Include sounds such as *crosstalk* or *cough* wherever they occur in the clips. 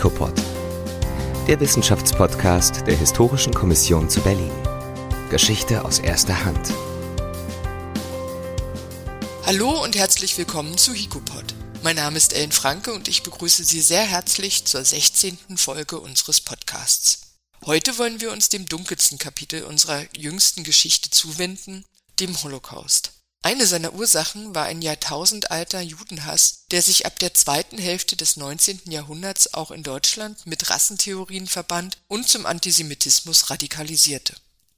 HICOPOD, der Wissenschaftspodcast der Historischen Kommission zu Berlin. Geschichte aus erster Hand. Hallo und herzlich willkommen zu HICOPOD. Mein Name ist Ellen Franke und ich begrüße Sie sehr herzlich zur 16. Folge unseres Podcasts. Heute wollen wir uns dem dunkelsten Kapitel unserer jüngsten Geschichte zuwenden, dem Holocaust. Eine seiner Ursachen war ein jahrtausendalter Judenhass, der sich ab der zweiten Hälfte des 19. Jahrhunderts auch in Deutschland mit Rassentheorien verband und zum Antisemitismus radikalisierte.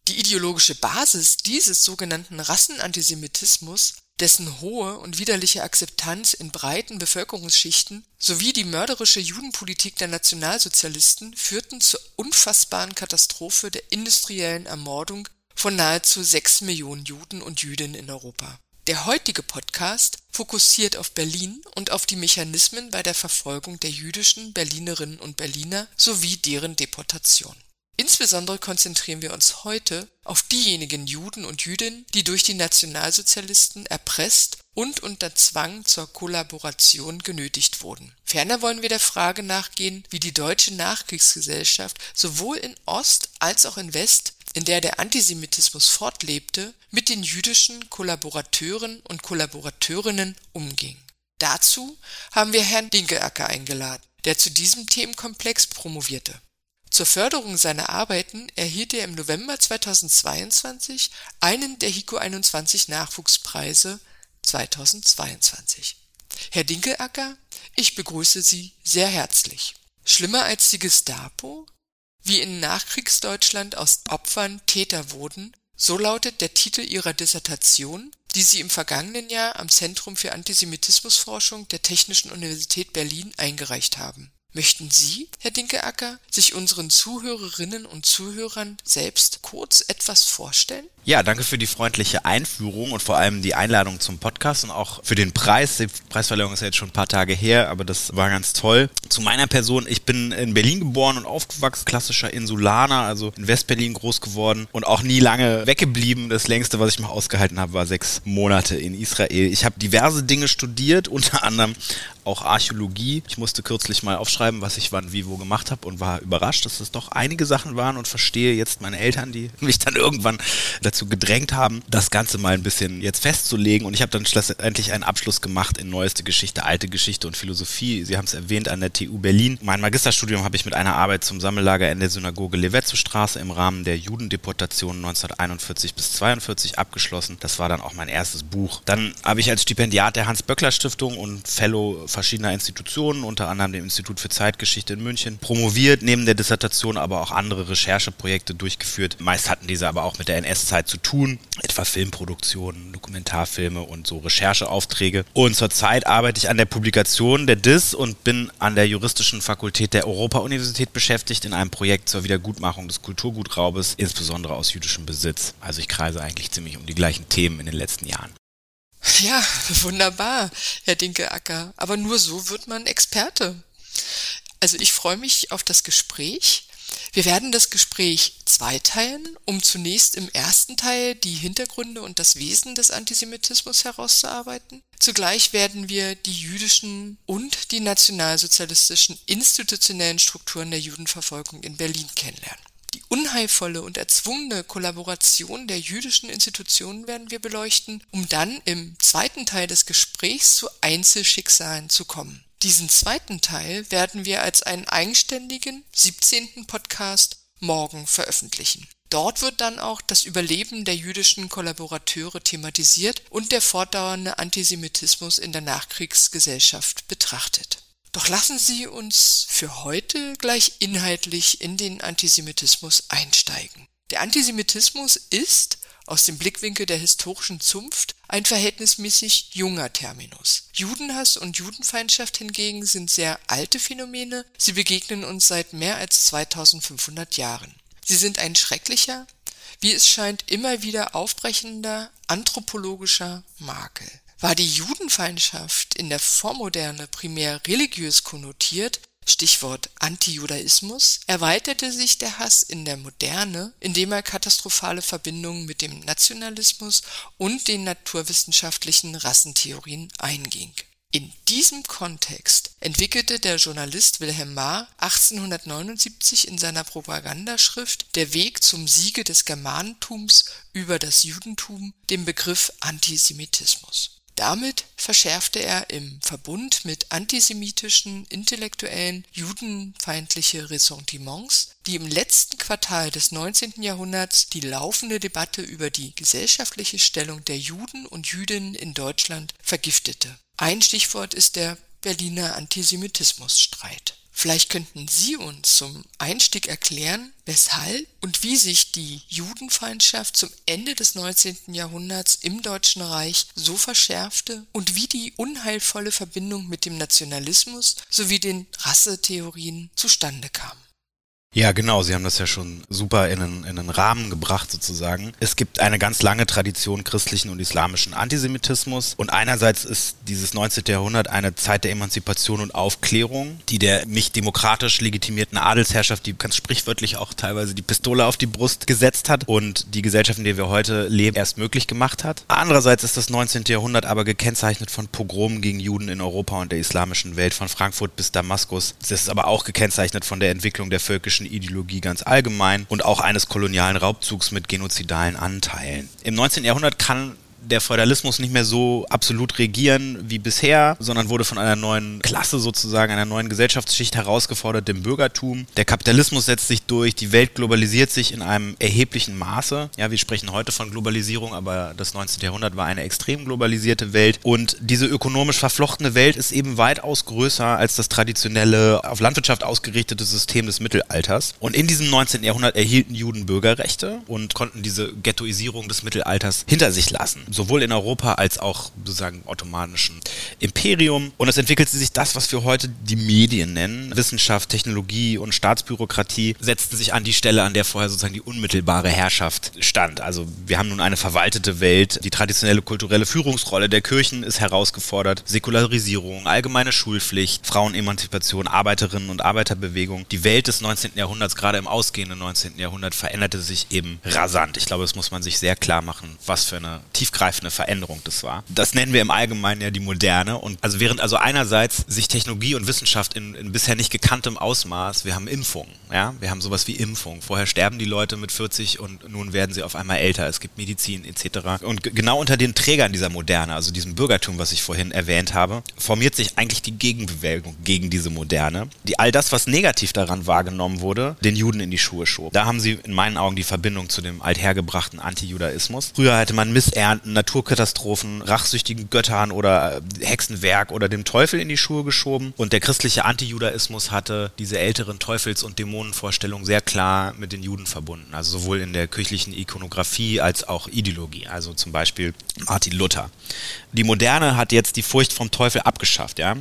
Die ideologische Basis dieses sogenannten Rassenantisemitismus, dessen hohe und widerliche Akzeptanz in breiten Bevölkerungsschichten sowie die mörderische Judenpolitik der Nationalsozialisten führten zur unfassbaren Katastrophe der industriellen Ermordung von nahezu sechs Millionen Juden und Jüdinnen in Europa. Der heutige Podcast fokussiert auf Berlin und auf die Mechanismen bei der Verfolgung der jüdischen Berlinerinnen und Berliner sowie deren Deportation. Insbesondere konzentrieren wir uns heute auf diejenigen Juden und Jüdinnen, die durch die Nationalsozialisten erpresst und unter Zwang zur Kollaboration genötigt wurden. Ferner wollen wir der Frage nachgehen, wie die deutsche Nachkriegsgesellschaft sowohl in Ost als auch in West in der der Antisemitismus fortlebte, mit den jüdischen Kollaborateuren und Kollaborateurinnen umging. Dazu haben wir Herrn Dinkelacker eingeladen, der zu diesem Themenkomplex promovierte. Zur Förderung seiner Arbeiten erhielt er im November 2022 einen der HICO 21 Nachwuchspreise 2022. Herr Dinkelacker, ich begrüße Sie sehr herzlich. Schlimmer als die Gestapo wie in Nachkriegsdeutschland aus Opfern Täter wurden, so lautet der Titel ihrer Dissertation, die sie im vergangenen Jahr am Zentrum für Antisemitismusforschung der Technischen Universität Berlin eingereicht haben Möchten Sie, Herr Dinkeacker, sich unseren Zuhörerinnen und Zuhörern selbst kurz etwas vorstellen? Ja, danke für die freundliche Einführung und vor allem die Einladung zum Podcast und auch für den Preis. Die Preisverleihung ist ja jetzt schon ein paar Tage her, aber das war ganz toll. Zu meiner Person, ich bin in Berlin geboren und aufgewachsen, klassischer Insulaner, also in Westberlin groß geworden und auch nie lange weggeblieben. Das längste, was ich mal ausgehalten habe, war sechs Monate in Israel. Ich habe diverse Dinge studiert, unter anderem auch Archäologie. Ich musste kürzlich mal aufschreiben, was ich wann wie wo gemacht habe und war überrascht, dass es doch einige Sachen waren und verstehe jetzt meine Eltern, die mich dann irgendwann dazu gedrängt haben, das Ganze mal ein bisschen jetzt festzulegen. Und ich habe dann schlussendlich einen Abschluss gemacht in neueste Geschichte, alte Geschichte und Philosophie. Sie haben es erwähnt an der TU Berlin. Mein Magisterstudium habe ich mit einer Arbeit zum Sammellager in der Synagoge Levetzow-Straße im Rahmen der Judendeportation 1941 bis 42 abgeschlossen. Das war dann auch mein erstes Buch. Dann habe ich als Stipendiat der Hans-Böckler-Stiftung und Fellow verschiedener Institutionen, unter anderem dem Institut für Zeitgeschichte in München, promoviert, neben der Dissertation aber auch andere Rechercheprojekte durchgeführt. Meist hatten diese aber auch mit der NS-Zeit zu tun, etwa Filmproduktionen, Dokumentarfilme und so Rechercheaufträge. Und zurzeit arbeite ich an der Publikation der DIS und bin an der juristischen Fakultät der Europa-Universität beschäftigt in einem Projekt zur Wiedergutmachung des Kulturgutraubes, insbesondere aus jüdischem Besitz. Also ich kreise eigentlich ziemlich um die gleichen Themen in den letzten Jahren. Ja, wunderbar, Herr Dinkeacker. Aber nur so wird man Experte. Also ich freue mich auf das Gespräch. Wir werden das Gespräch zweiteilen, um zunächst im ersten Teil die Hintergründe und das Wesen des Antisemitismus herauszuarbeiten. Zugleich werden wir die jüdischen und die nationalsozialistischen institutionellen Strukturen der Judenverfolgung in Berlin kennenlernen. Die unheilvolle und erzwungene Kollaboration der jüdischen Institutionen werden wir beleuchten, um dann im zweiten Teil des Gesprächs zu Einzelschicksalen zu kommen. Diesen zweiten Teil werden wir als einen eigenständigen 17. Podcast morgen veröffentlichen. Dort wird dann auch das Überleben der jüdischen Kollaborateure thematisiert und der fortdauernde Antisemitismus in der Nachkriegsgesellschaft betrachtet. Doch lassen Sie uns für heute gleich inhaltlich in den Antisemitismus einsteigen. Der Antisemitismus ist aus dem Blickwinkel der historischen Zunft ein verhältnismäßig junger Terminus. Judenhass und Judenfeindschaft hingegen sind sehr alte Phänomene, sie begegnen uns seit mehr als 2500 Jahren. Sie sind ein schrecklicher, wie es scheint immer wieder aufbrechender anthropologischer Makel. War die Judenfeindschaft in der Vormoderne primär religiös konnotiert, Stichwort Antijudaismus, erweiterte sich der Hass in der Moderne, indem er katastrophale Verbindungen mit dem Nationalismus und den naturwissenschaftlichen Rassentheorien einging. In diesem Kontext entwickelte der Journalist Wilhelm Marr 1879 in seiner Propagandaschrift Der Weg zum Siege des Germanentums über das Judentum den Begriff Antisemitismus damit verschärfte er im Verbund mit antisemitischen Intellektuellen judenfeindliche Ressentiments, die im letzten Quartal des 19. Jahrhunderts die laufende Debatte über die gesellschaftliche Stellung der Juden und Jüdinnen in Deutschland vergiftete. Ein Stichwort ist der Berliner Antisemitismusstreit Vielleicht könnten Sie uns zum Einstieg erklären, weshalb und wie sich die Judenfeindschaft zum Ende des 19. Jahrhunderts im Deutschen Reich so verschärfte und wie die unheilvolle Verbindung mit dem Nationalismus sowie den Rassetheorien zustande kam. Ja, genau. Sie haben das ja schon super in einen, in einen Rahmen gebracht sozusagen. Es gibt eine ganz lange Tradition christlichen und islamischen Antisemitismus. Und einerseits ist dieses 19. Jahrhundert eine Zeit der Emanzipation und Aufklärung, die der nicht demokratisch legitimierten Adelsherrschaft, die ganz sprichwörtlich auch teilweise die Pistole auf die Brust gesetzt hat und die Gesellschaft, in der wir heute leben, erst möglich gemacht hat. Andererseits ist das 19. Jahrhundert aber gekennzeichnet von Pogromen gegen Juden in Europa und der islamischen Welt, von Frankfurt bis Damaskus. Es ist aber auch gekennzeichnet von der Entwicklung der völkischen rassistischen Ideologie ganz allgemein und auch eines kolonialen Raubzugs mit genozidalen Anteilen. Im 19. Jahrhundert kann der Feudalismus nicht mehr so absolut regieren wie bisher, sondern wurde von einer neuen Klasse sozusagen, einer neuen Gesellschaftsschicht herausgefordert, dem Bürgertum. Der Kapitalismus setzt sich durch, die Welt globalisiert sich in einem erheblichen Maße. Ja, wir sprechen heute von Globalisierung, aber das 19. Jahrhundert war eine extrem globalisierte Welt und diese ökonomisch verflochtene Welt ist eben weitaus größer als das traditionelle auf Landwirtschaft ausgerichtete System des Mittelalters. Und in diesem 19. Jahrhundert erhielten Juden Bürgerrechte und konnten diese Ghettoisierung des Mittelalters hinter sich lassen sowohl in Europa als auch sozusagen ottomanischen Imperium. Und es entwickelte sich das, was wir heute die Medien nennen. Wissenschaft, Technologie und Staatsbürokratie setzten sich an die Stelle, an der vorher sozusagen die unmittelbare Herrschaft stand. Also wir haben nun eine verwaltete Welt. Die traditionelle kulturelle Führungsrolle der Kirchen ist herausgefordert. Säkularisierung, allgemeine Schulpflicht, Frauenemanzipation, Arbeiterinnen und Arbeiterbewegung. Die Welt des 19. Jahrhunderts, gerade im ausgehenden 19. Jahrhundert, veränderte sich eben rasant. Ich glaube, das muss man sich sehr klar machen, was für eine tiefgreifende tiefgreifende Veränderung das war. Das nennen wir im Allgemeinen ja die Moderne. Und also während also einerseits sich Technologie und Wissenschaft in, in bisher nicht gekanntem Ausmaß, wir haben Impfungen, ja, wir haben sowas wie Impfung. Vorher sterben die Leute mit 40 und nun werden sie auf einmal älter. Es gibt Medizin etc. Und genau unter den Trägern dieser Moderne, also diesem Bürgertum, was ich vorhin erwähnt habe, formiert sich eigentlich die Gegenbewegung gegen diese Moderne, die all das, was negativ daran wahrgenommen wurde, den Juden in die Schuhe schob. Da haben sie in meinen Augen die Verbindung zu dem althergebrachten Antijudaismus. Früher hätte man Missernten Naturkatastrophen, rachsüchtigen Göttern oder äh, Hexenwerk oder dem Teufel in die Schuhe geschoben. Und der christliche Antijudaismus hatte diese älteren Teufels- und Dämonenvorstellungen sehr klar mit den Juden verbunden. Also sowohl in der kirchlichen Ikonografie als auch Ideologie. Also zum Beispiel Martin Luther. Die Moderne hat jetzt die Furcht vom Teufel abgeschafft, ja.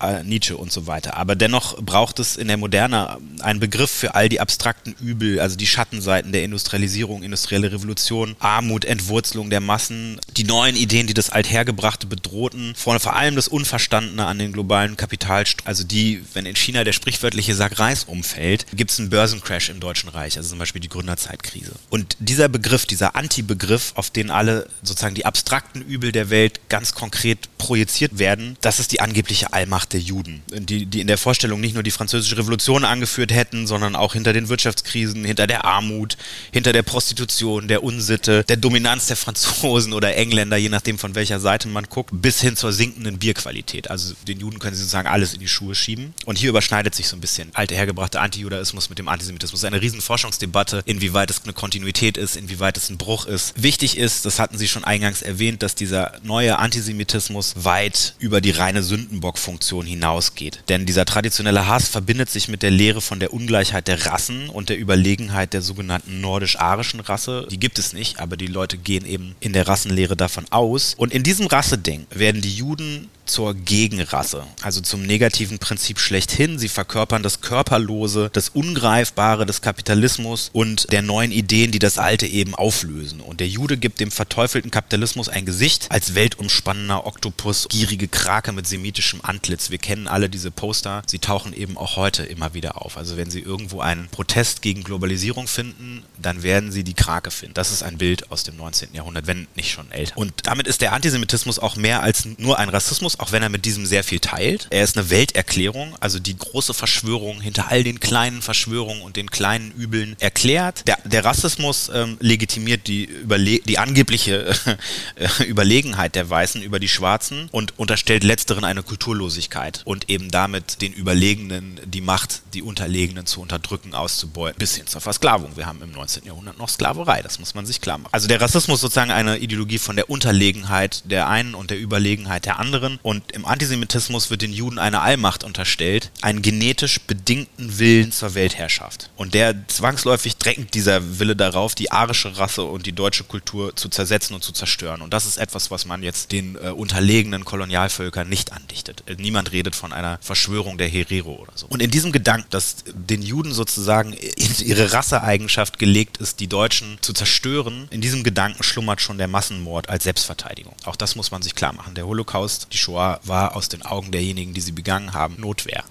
Äh, Nietzsche und so weiter. Aber dennoch braucht es in der Moderne einen Begriff für all die abstrakten Übel, also die Schattenseiten der Industrialisierung, industrielle Revolution, Armut, Entwurzelung der Massen, die neuen Ideen, die das Althergebrachte bedrohten, vor, allem das Unverstandene an den globalen Kapitalstrom, also die, wenn in China der sprichwörtliche Sack Reis umfällt, gibt es einen Börsencrash im Deutschen Reich, also zum Beispiel die Gründerzeitkrise. Und dieser Begriff, dieser Anti-Begriff, auf den alle sozusagen die abstrakten Übel der Welt ganz konkret projiziert werden, das ist die angebliche Allmacht Macht der Juden, die, die in der Vorstellung nicht nur die französische Revolution angeführt hätten, sondern auch hinter den Wirtschaftskrisen, hinter der Armut, hinter der Prostitution, der Unsitte, der Dominanz der Franzosen oder Engländer, je nachdem von welcher Seite man guckt, bis hin zur sinkenden Bierqualität. Also den Juden können sie sozusagen alles in die Schuhe schieben. Und hier überschneidet sich so ein bisschen alte hergebrachte Antijudaismus mit dem Antisemitismus. Eine riesen Forschungsdebatte, inwieweit es eine Kontinuität ist, inwieweit es ein Bruch ist. Wichtig ist, das hatten Sie schon eingangs erwähnt, dass dieser neue Antisemitismus weit über die reine Sündenbockfunktion Diskussion hinausgeht. Denn dieser traditionelle Hass verbindet sich mit der Lehre von der Ungleichheit der Rassen und der Überlegenheit der sogenannten nordisch-arischen Rasse. Die gibt es nicht, aber die Leute gehen eben in der Rassenlehre davon aus. Und in diesem Rasseding werden die Juden zur Gegenrasse, also zum negativen Prinzip schlechthin. Sie verkörpern das Körperlose, das Ungreifbare des Kapitalismus und der neuen Ideen, die das Alte eben auflösen. Und der Jude gibt dem verteufelten Kapitalismus ein Gesicht als weltumspannender Oktopus, gierige Krake mit semitischem Antlitz. Wir kennen alle diese Poster. Sie tauchen eben auch heute immer wieder auf. Also wenn Sie irgendwo einen Protest gegen Globalisierung finden, dann werden Sie die Krake finden. Das ist ein Bild aus dem 19. Jahrhundert, wenn nicht schon älter. Und damit ist der Antisemitismus auch mehr als nur ein Rassismus Auch wenn er mit diesem sehr viel teilt. Er ist eine Welterklärung, also die große Verschwörung hinter all den kleinen Verschwörungen und den kleinen Übeln erklärt. Der, der Rassismus ähm, legitimiert die, Überle die angebliche *laughs* äh, Überlegenheit der Weißen über die Schwarzen und unterstellt letzteren eine Kulturlosigkeit und eben damit den Überlegenen die Macht, die Unterlegenen zu unterdrücken, auszubeuten, bis hin zur Versklavung. Wir haben im 19. Jahrhundert noch Sklaverei, das muss man sich klar machen. Also der Rassismus sozusagen eine Ideologie von der Unterlegenheit der einen und der Überlegenheit der anderen und im Antisemitismus wird den Juden eine Allmacht unterstellt, einen genetisch bedingten Willen zur Weltherrschaft. Und der zwangsläufig drängt dieser Wille darauf, die arische Rasse und die deutsche Kultur zu zersetzen und zu zerstören. Und das ist etwas, was man jetzt den äh, unterlegenen Kolonialvölkern nicht andichtet. Äh, niemand redet von einer Verschwörung der Herero oder so. Und in diesem Gedanken, dass den Juden sozusagen in ihre Rasseeigenschaft gelegt ist, die Deutschen zu zerstören, in diesem Gedanken schlummert schon der Massenmord als Selbstverteidigung. Auch das muss man sich klar machen. Der Holocaust, die Shoah, war aus den Augen derjenigen, die sie begangen haben, Notwehr.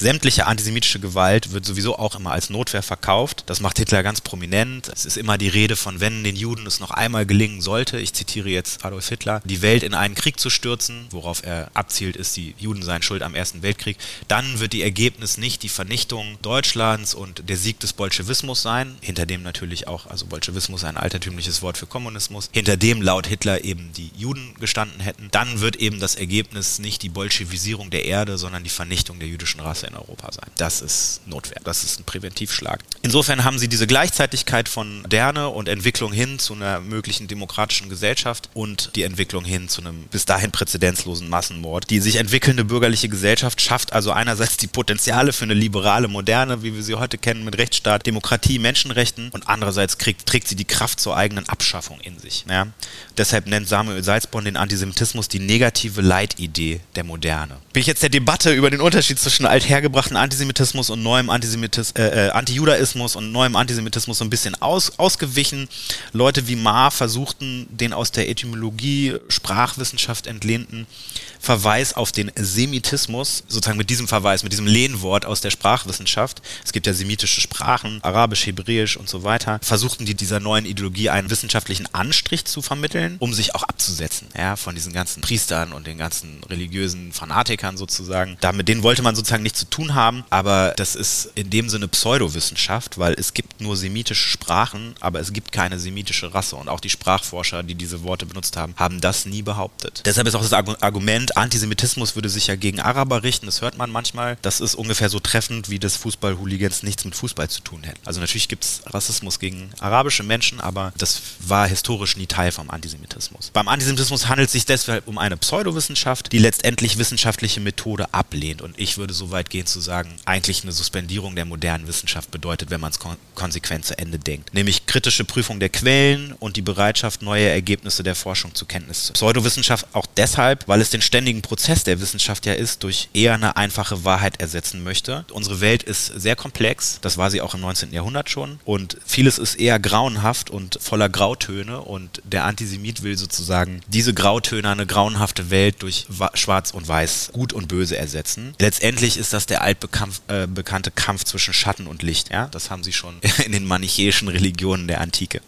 Sämtliche antisemitische Gewalt wird sowieso auch immer als Notwehr verkauft. Das macht Hitler ganz prominent. Es ist immer die Rede von, wenn den Juden es noch einmal gelingen sollte, ich zitiere jetzt Adolf Hitler, die Welt in einen Krieg zu stürzen, worauf er abzielt, ist, die Juden seien schuld am Ersten Weltkrieg, dann wird die Ergebnis nicht die Vernichtung Deutschlands und der Sieg des Bolschewismus sein, hinter dem natürlich auch, also Bolschewismus ein altertümliches Wort für Kommunismus, hinter dem laut Hitler eben die Juden gestanden hätten. Dann wird eben das Ergebnis nicht die Bolschewisierung der Erde, sondern die Vernichtung der jüdischen Rasse in Europa sein. Das ist Notwehr. Das ist ein Präventivschlag. Insofern haben sie diese Gleichzeitigkeit von Moderne und Entwicklung hin zu einer möglichen demokratischen Gesellschaft und die Entwicklung hin zu einem bis dahin präzedenzlosen Massenmord. Die sich entwickelnde bürgerliche Gesellschaft schafft also einerseits die Potenziale für eine liberale Moderne, wie wir sie heute kennen, mit Rechtsstaat, Demokratie, Menschenrechten und andererseits kriegt, trägt sie die Kraft zur eigenen Abschaffung in sich. Ja? Deshalb nennt Samuel Salzborn den Antisemitismus die negative Leitidee der Moderne. Bin ich jetzt der Debatte über den Unterschied zwischen alt hergebrachten Antisemitismus und neuem Antisemitismus, äh, äh, Antijudaismus und neuem Antisemitismus so ein bisschen aus, ausgewichen. Leute wie Ma versuchten, den aus der Etymologie, Sprachwissenschaft entlehnten Verweis auf den Semitismus, sozusagen mit diesem Verweis, mit diesem Lehnwort aus der Sprachwissenschaft, es gibt ja semitische Sprachen, Arabisch, Hebräisch und so weiter, versuchten die dieser neuen Ideologie einen wissenschaftlichen Anstrich zu vermitteln, um sich auch abzusetzen, ja, von diesen ganzen Priestern und den ganzen religiösen Fanatikern sozusagen. Da, mit denen wollte man sozusagen nichts zu tun haben, aber das ist in dem Sinne Pseudowissenschaft, weil es gibt nur semitische Sprachen, aber es gibt keine semitische Rasse und auch die Sprachforscher, die diese Worte benutzt haben, haben das nie behauptet. Deshalb ist auch das Argument, Antisemitismus würde sich ja gegen Araber richten, das hört man manchmal. Das ist ungefähr so treffend, wie das Fußball-Hooligans nichts mit Fußball zu tun hätten. Also natürlich gibt es Rassismus gegen arabische Menschen, aber das war historisch nie Teil vom Antisemitismus. Beim Antisemitismus handelt es sich deshalb um eine Pseudowissenschaft, die letztendlich wissenschaftliche Methode ablehnt. Und ich würde so weit gehen zu sagen, eigentlich eine Suspendierung der modernen Wissenschaft bedeutet, wenn man es kon konsequent zu Ende denkt. Nämlich kritische Prüfung der Quellen und die Bereitschaft, neue Ergebnisse der Forschung zur Kenntnis zu. Pseudowissenschaft auch deshalb, weil es den ständigen ständigen Prozess der Wissenschaft ja ist, durch eher eine einfache Wahrheit ersetzen möchte. Unsere Welt ist sehr komplex, das war sie auch im 19. Jahrhundert schon und vieles ist eher grauenhaft und voller Grautöne und der Antisemit will sozusagen diese Grautöne, eine grauenhafte Welt durch Schwarz und Weiß, Gut und Böse ersetzen. Letztendlich ist das der altbekannte äh, Kampf zwischen Schatten und Licht. Ja? Das haben sie schon *laughs* in den manichäischen Religionen der Antike.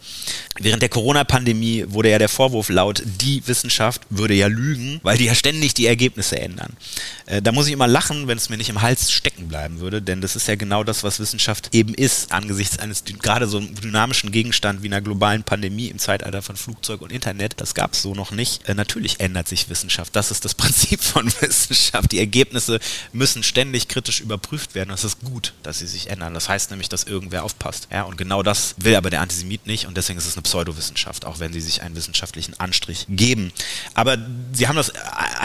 Während der Corona-Pandemie wurde ja der Vorwurf laut, die Wissenschaft würde ja lügen, weil die ja ständig ständig die Ergebnisse ändern. Äh, da muss ich immer lachen, wenn es mir nicht im Hals stecken bleiben würde, denn das ist ja genau das, was Wissenschaft eben ist, angesichts eines gerade so dynamischen Gegenstand wie einer globalen Pandemie im Zeitalter von Flugzeug und Internet. Das gab es so noch nicht. Äh, natürlich ändert sich Wissenschaft. Das ist das *laughs* Prinzip von Wissenschaft. Die Ergebnisse müssen ständig kritisch überprüft werden. Das ist gut, dass sie sich ändern. Das heißt nämlich, dass irgendwer aufpasst. Ja, und genau das will aber der Antisemit nicht und deswegen ist es eine Pseudowissenschaft, auch wenn sie sich einen wissenschaftlichen Anstrich geben. Aber Sie haben das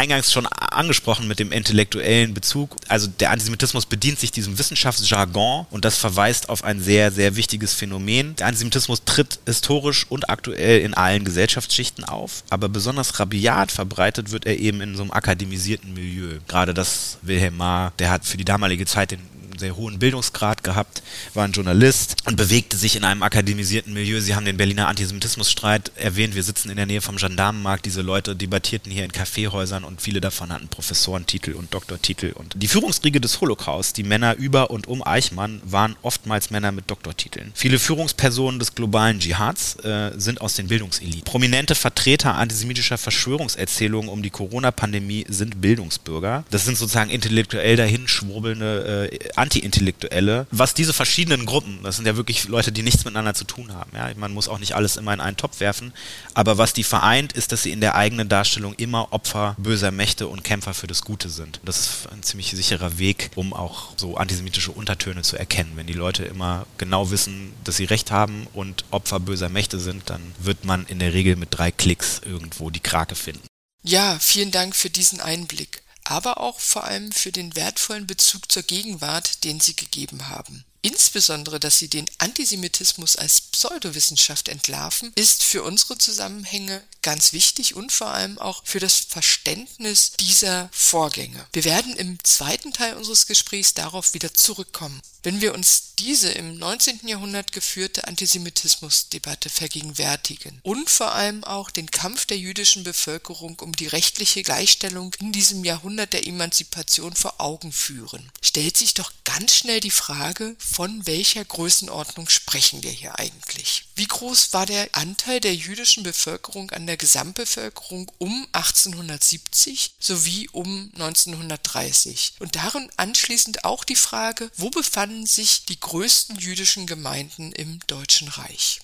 eingangs schon angesprochen mit dem intellektuellen Bezug. Also der Antisemitismus bedient sich diesem Wissenschaftsjargon und das verweist auf ein sehr, sehr wichtiges Phänomen. Der Antisemitismus tritt historisch und aktuell in allen Gesellschaftsschichten auf, aber besonders rabiat verbreitet wird er eben in so einem akademisierten Milieu. Gerade das Wilhelm Marr, der hat für die damalige Zeit den sehr hohen Bildungsgrad gehabt, war ein Journalist und bewegte sich in einem akademisierten Milieu. Sie haben den Berliner Antisemitismusstreit erwähnt. Wir sitzen in der Nähe vom Gendarmenmarkt. Diese Leute debattierten hier in Kaffeehäusern und viele davon hatten Professorentitel und Doktortitel. Und die Führungsriege des Holocaust, die Männer über und um Eichmann, waren oftmals Männer mit Doktortiteln. Viele Führungspersonen des globalen Dschihads äh, sind aus den Bildungseliten. Prominente Vertreter antisemitischer Verschwörungserzählungen um die Corona-Pandemie sind Bildungsbürger. Das sind sozusagen intellektuell dahinschwurbelnde äh, Anti-Intellektuelle. Was diese verschiedenen Gruppen, das sind ja wirklich Leute, die nichts miteinander zu tun haben. Ja? Man muss auch nicht alles immer in einen Topf werfen. Aber was die vereint, ist, dass sie in der eigenen Darstellung immer Opfer böser Mächte und Kämpfer für das Gute sind. Das ist ein ziemlich sicherer Weg, um auch so antisemitische Untertöne zu erkennen. Wenn die Leute immer genau wissen, dass sie Recht haben und Opfer böser Mächte sind, dann wird man in der Regel mit drei Klicks irgendwo die Krake finden. Ja, vielen Dank für diesen Einblick, aber auch vor allem für den wertvollen Bezug zur Gegenwart, den Sie gegeben haben. Insbesondere, dass sie den Antisemitismus als Pseudowissenschaft entlarven, ist für unsere Zusammenhänge ganz wichtig und vor allem auch für das Verständnis dieser Vorgänge. Wir werden im zweiten Teil unseres Gesprächs darauf wieder zurückkommen. Wenn wir uns diese im 19. Jahrhundert geführte Antisemitismusdebatte vergegenwärtigen und vor allem auch den Kampf der jüdischen Bevölkerung um die rechtliche Gleichstellung in diesem Jahrhundert der Emanzipation vor Augen führen, stellt sich doch ganz schnell die Frage, von welcher Größenordnung sprechen wir hier eigentlich? Wie groß war der Anteil der jüdischen Bevölkerung an der Gesamtbevölkerung um 1870 sowie um 1930? Und darin anschließend auch die Frage, wo befanden sich die größten jüdischen Gemeinden im Deutschen Reich?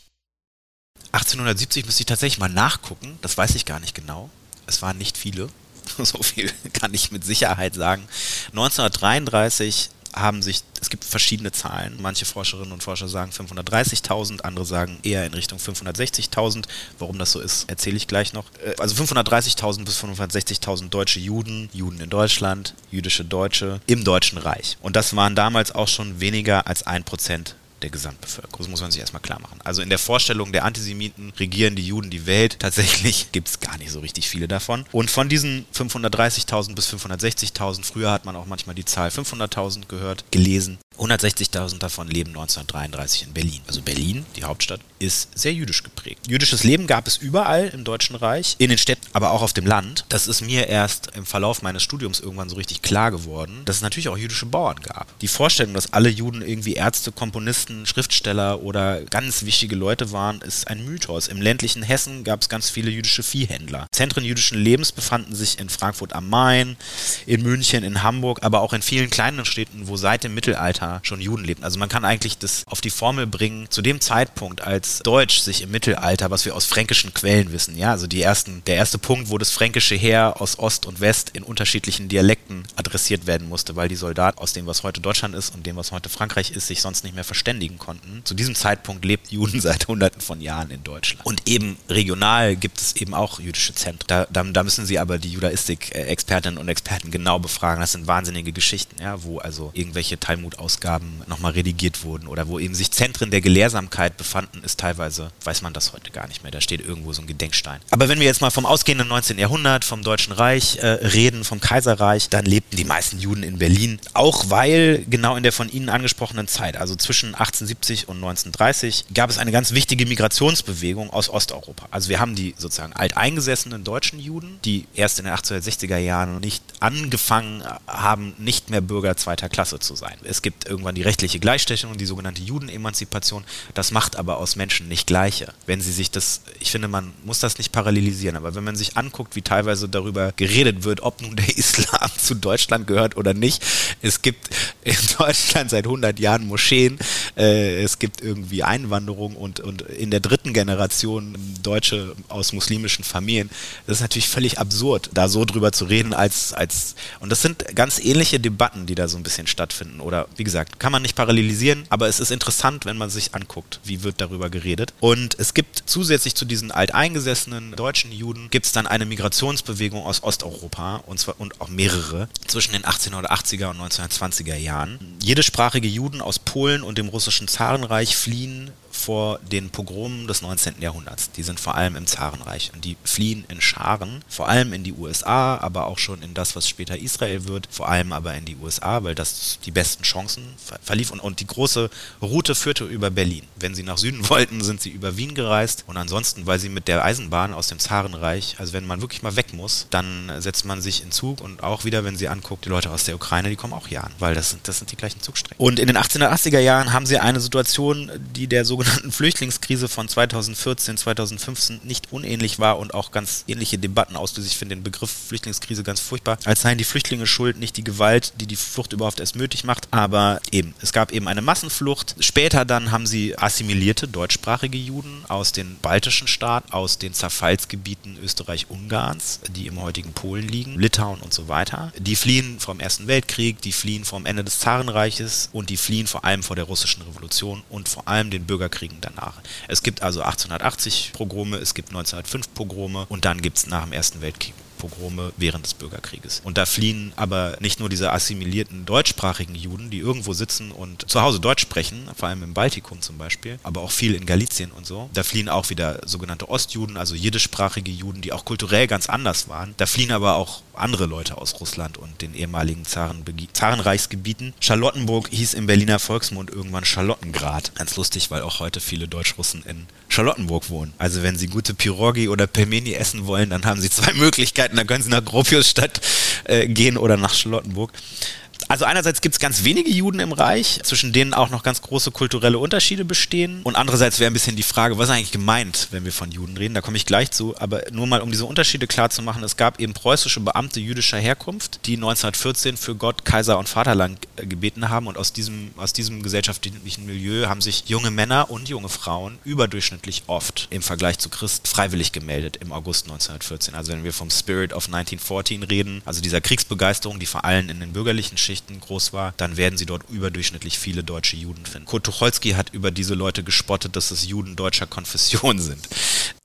1870 müsste ich tatsächlich mal nachgucken, das weiß ich gar nicht genau. Es waren nicht viele. *laughs* So viel kann ich mit Sicherheit sagen. 1933 haben sich, es gibt verschiedene Zahlen. Manche Forscherinnen und Forscher sagen 530.000, andere sagen eher in Richtung 560.000. Warum das so ist, erzähle ich gleich noch. Äh, also 530.000 bis 560.000 deutsche Juden, Juden in Deutschland, jüdische Deutsche im Deutschen Reich. Und das waren damals auch schon weniger als ein Prozent der Gesamtbevölkerung. Das muss man sich erstmal klar machen. Also in der Vorstellung der Antisemiten regieren die Juden die Welt. Tatsächlich *laughs* gibt es gar nicht so richtig viele davon. Und von diesen 530.000 bis 560.000, früher hat man auch manchmal die Zahl 500.000 gehört, gelesen. 160.000 davon leben 1933 in Berlin. Also Berlin, die Hauptstadt, ist sehr jüdisch geprägt. Jüdisches Leben gab es überall im Deutschen Reich, in den Städten, aber auch auf dem Land. Das ist mir erst im Verlauf meines Studiums irgendwann so richtig klar geworden, dass es natürlich auch jüdische Bauern gab. Die Vorstellung, dass alle Juden irgendwie Ärzte, Komponisten, Journalisten, Schriftsteller oder ganz wichtige Leute waren, ist ein Mythos. Im ländlichen Hessen gab es ganz viele jüdische Viehhändler. Zentren jüdischen Lebens befanden sich in Frankfurt am Main, in München, in Hamburg, aber auch in vielen kleinen Städten, wo seit dem Mittelalter schon Juden lebten. Also man kann eigentlich das auf die Formel bringen, zu dem Zeitpunkt, als Deutsch sich im Mittelalter, was wir aus fränkischen Quellen wissen, ja, also die ersten, der erste Punkt, wo das fränkische Heer aus Ost und West in unterschiedlichen Dialekten adressiert werden musste, weil die Soldaten aus dem, was heute Deutschland ist und dem, was heute Frankreich ist, sich sonst nicht mehr verständigen verständigen konnten. Zu diesem Zeitpunkt lebt Juden *laughs* seit hunderten von Jahren in Deutschland. Und eben regional gibt es eben auch jüdische Zentren. Da, da, da müssen sie aber die Judaistik-Expertinnen und Experten genau befragen. Das sind wahnsinnige Geschichten, ja, wo also irgendwelche Talmud-Ausgaben nochmal redigiert wurden oder wo eben sich Zentren der Gelehrsamkeit befanden, ist teilweise, weiß man das heute gar nicht mehr. Da steht irgendwo so ein Gedenkstein. Aber wenn wir jetzt mal vom ausgehenden 19. Jahrhundert, vom Deutschen Reich äh, reden, vom Kaiserreich, dann lebten die meisten Juden in Berlin. Auch weil genau in der von Ihnen angesprochenen Zeit, also zwischen 18 1870 und 1930 gab es eine ganz wichtige Migrationsbewegung aus Osteuropa. Also wir haben die sozusagen alteingesessenen deutschen Juden, die erst in den 1860er Jahren nicht angefangen haben, nicht mehr Bürger zweiter Klasse zu sein. Es gibt irgendwann die rechtliche Gleichstellung, die sogenannte Judenemanzipation. Das macht aber aus Menschen nicht gleiche. Wenn sie sich das, ich finde, man muss das nicht parallelisieren, aber wenn man sich anguckt, wie teilweise darüber geredet wird, ob nun der *laughs* Islam zu Deutschland gehört oder nicht, es gibt in Deutschland seit 100 Jahren Moscheen, äh, es gibt irgendwie Einwanderung und, und in der dritten Generation Deutsche aus muslimischen Familien. Das ist natürlich völlig absurd, da so drüber zu reden, als, als und das sind ganz ähnliche Debatten, die da so ein bisschen stattfinden. Oder wie gesagt, kann man nicht parallelisieren, aber es ist interessant, wenn man sich anguckt, wie wird darüber geredet. Und es gibt zusätzlich zu diesen alteingesessenen deutschen Juden, gibt es dann eine Migrationsbewegung aus Osteuropa und zwar und auch mehrere zwischen den 1880er und 1920er Jahren. Jedesprachige Juden aus Polen und dem russischen russischen Zarenreich fliehen vor den Pogromen des 19. Jahrhunderts. Die sind vor allem im Zarenreich und die fliehen in Scharen, vor allem in die USA, aber auch schon in das, was später Israel wird, vor allem aber in die USA, weil das die besten Chancen verlief und, und die große Route führte über Berlin. Wenn sie nach Süden *laughs* wollten, sind sie über Wien gereist und ansonsten, weil sie mit der Eisenbahn aus dem Zarenreich, also wenn man wirklich mal weg muss, dann setzt man sich in Zug und auch wieder, wenn sie anguckt, die Leute aus der Ukraine, die kommen auch hier an, weil das sind, das sind die gleichen Zugstrecken. Und in den 1880er Jahren haben sie eine Situation, die der sogenannten Flüchtlingskrise von 2014, 2015 nicht unähnlich war und auch ganz ähnliche Debatten auslöst. Ich finde den Begriff Flüchtlingskrise ganz furchtbar, als seien die Flüchtlinge schuld, nicht die Gewalt, die die Flucht überhaupt erst möglich macht, aber eben, es gab eben eine Massenflucht. Später dann haben sie assimilierte deutschsprachige Juden aus den baltischen Staaten, aus den Zerfallsgebieten Österreich-Ungarns, die im heutigen Polen liegen, Litauen und so weiter. Die fliehen vom Ersten Weltkrieg, die fliehen vom Ende des Zarenreiches und die fliehen vor allem vor der russischen Revolution und vor allem den Bürgerkriegen danach. Es gibt also 1880 Pogrome, es gibt 1905 Pogrome und dann gibt es nach dem Ersten Weltkrieg Pogrome während des Bürgerkrieges. Und da fliehen aber nicht nur diese assimilierten deutschsprachigen Juden, die irgendwo sitzen und zu Hause Deutsch sprechen, vor allem im Baltikum zum Beispiel, aber auch viel in Galizien und so. Da fliehen auch wieder sogenannte Ostjuden, also jiddischsprachige Juden, die auch kulturell ganz anders waren. Da fliehen aber auch andere Leute aus Russland und den ehemaligen Zarenreichsgebieten. Charlottenburg hieß im Berliner Volksmund irgendwann Charlottengrad. Ganz lustig, weil auch heute viele Deutschrussen in Charlottenburg wohnen. Also wenn sie gute Pirogi oder Pelmeni essen wollen, dann haben sie zwei *laughs* Möglichkeiten. Dann können sie nach Gropiusstadt äh, gehen oder nach Charlottenburg. Also einerseits gibt es ganz wenige Juden im Reich, zwischen denen auch noch ganz große kulturelle Unterschiede bestehen. Und andererseits wäre ein bisschen die Frage, was ist eigentlich gemeint, wenn wir von Juden reden? Da komme ich gleich zu. Aber nur mal, um diese Unterschiede klar zu machen, es gab eben preußische Beamte jüdischer Herkunft, die 1914 für Gott, Kaiser und Vaterland äh, gebeten haben. Und aus diesem, aus diesem gesellschaftlichen Milieu haben sich junge Männer und junge Frauen überdurchschnittlich oft im Vergleich zu Christ freiwillig gemeldet im August 1914. Also wenn wir vom Spirit of 1914 reden, also dieser Kriegsbegeisterung, die vor allem in den bürgerlichen Schichten Schichten groß war, dann werden sie dort überdurchschnittlich viele deutsche Juden finden. Kurt Tucholsky hat über diese Leute gespottet, dass es Juden deutscher Konfession *laughs* sind.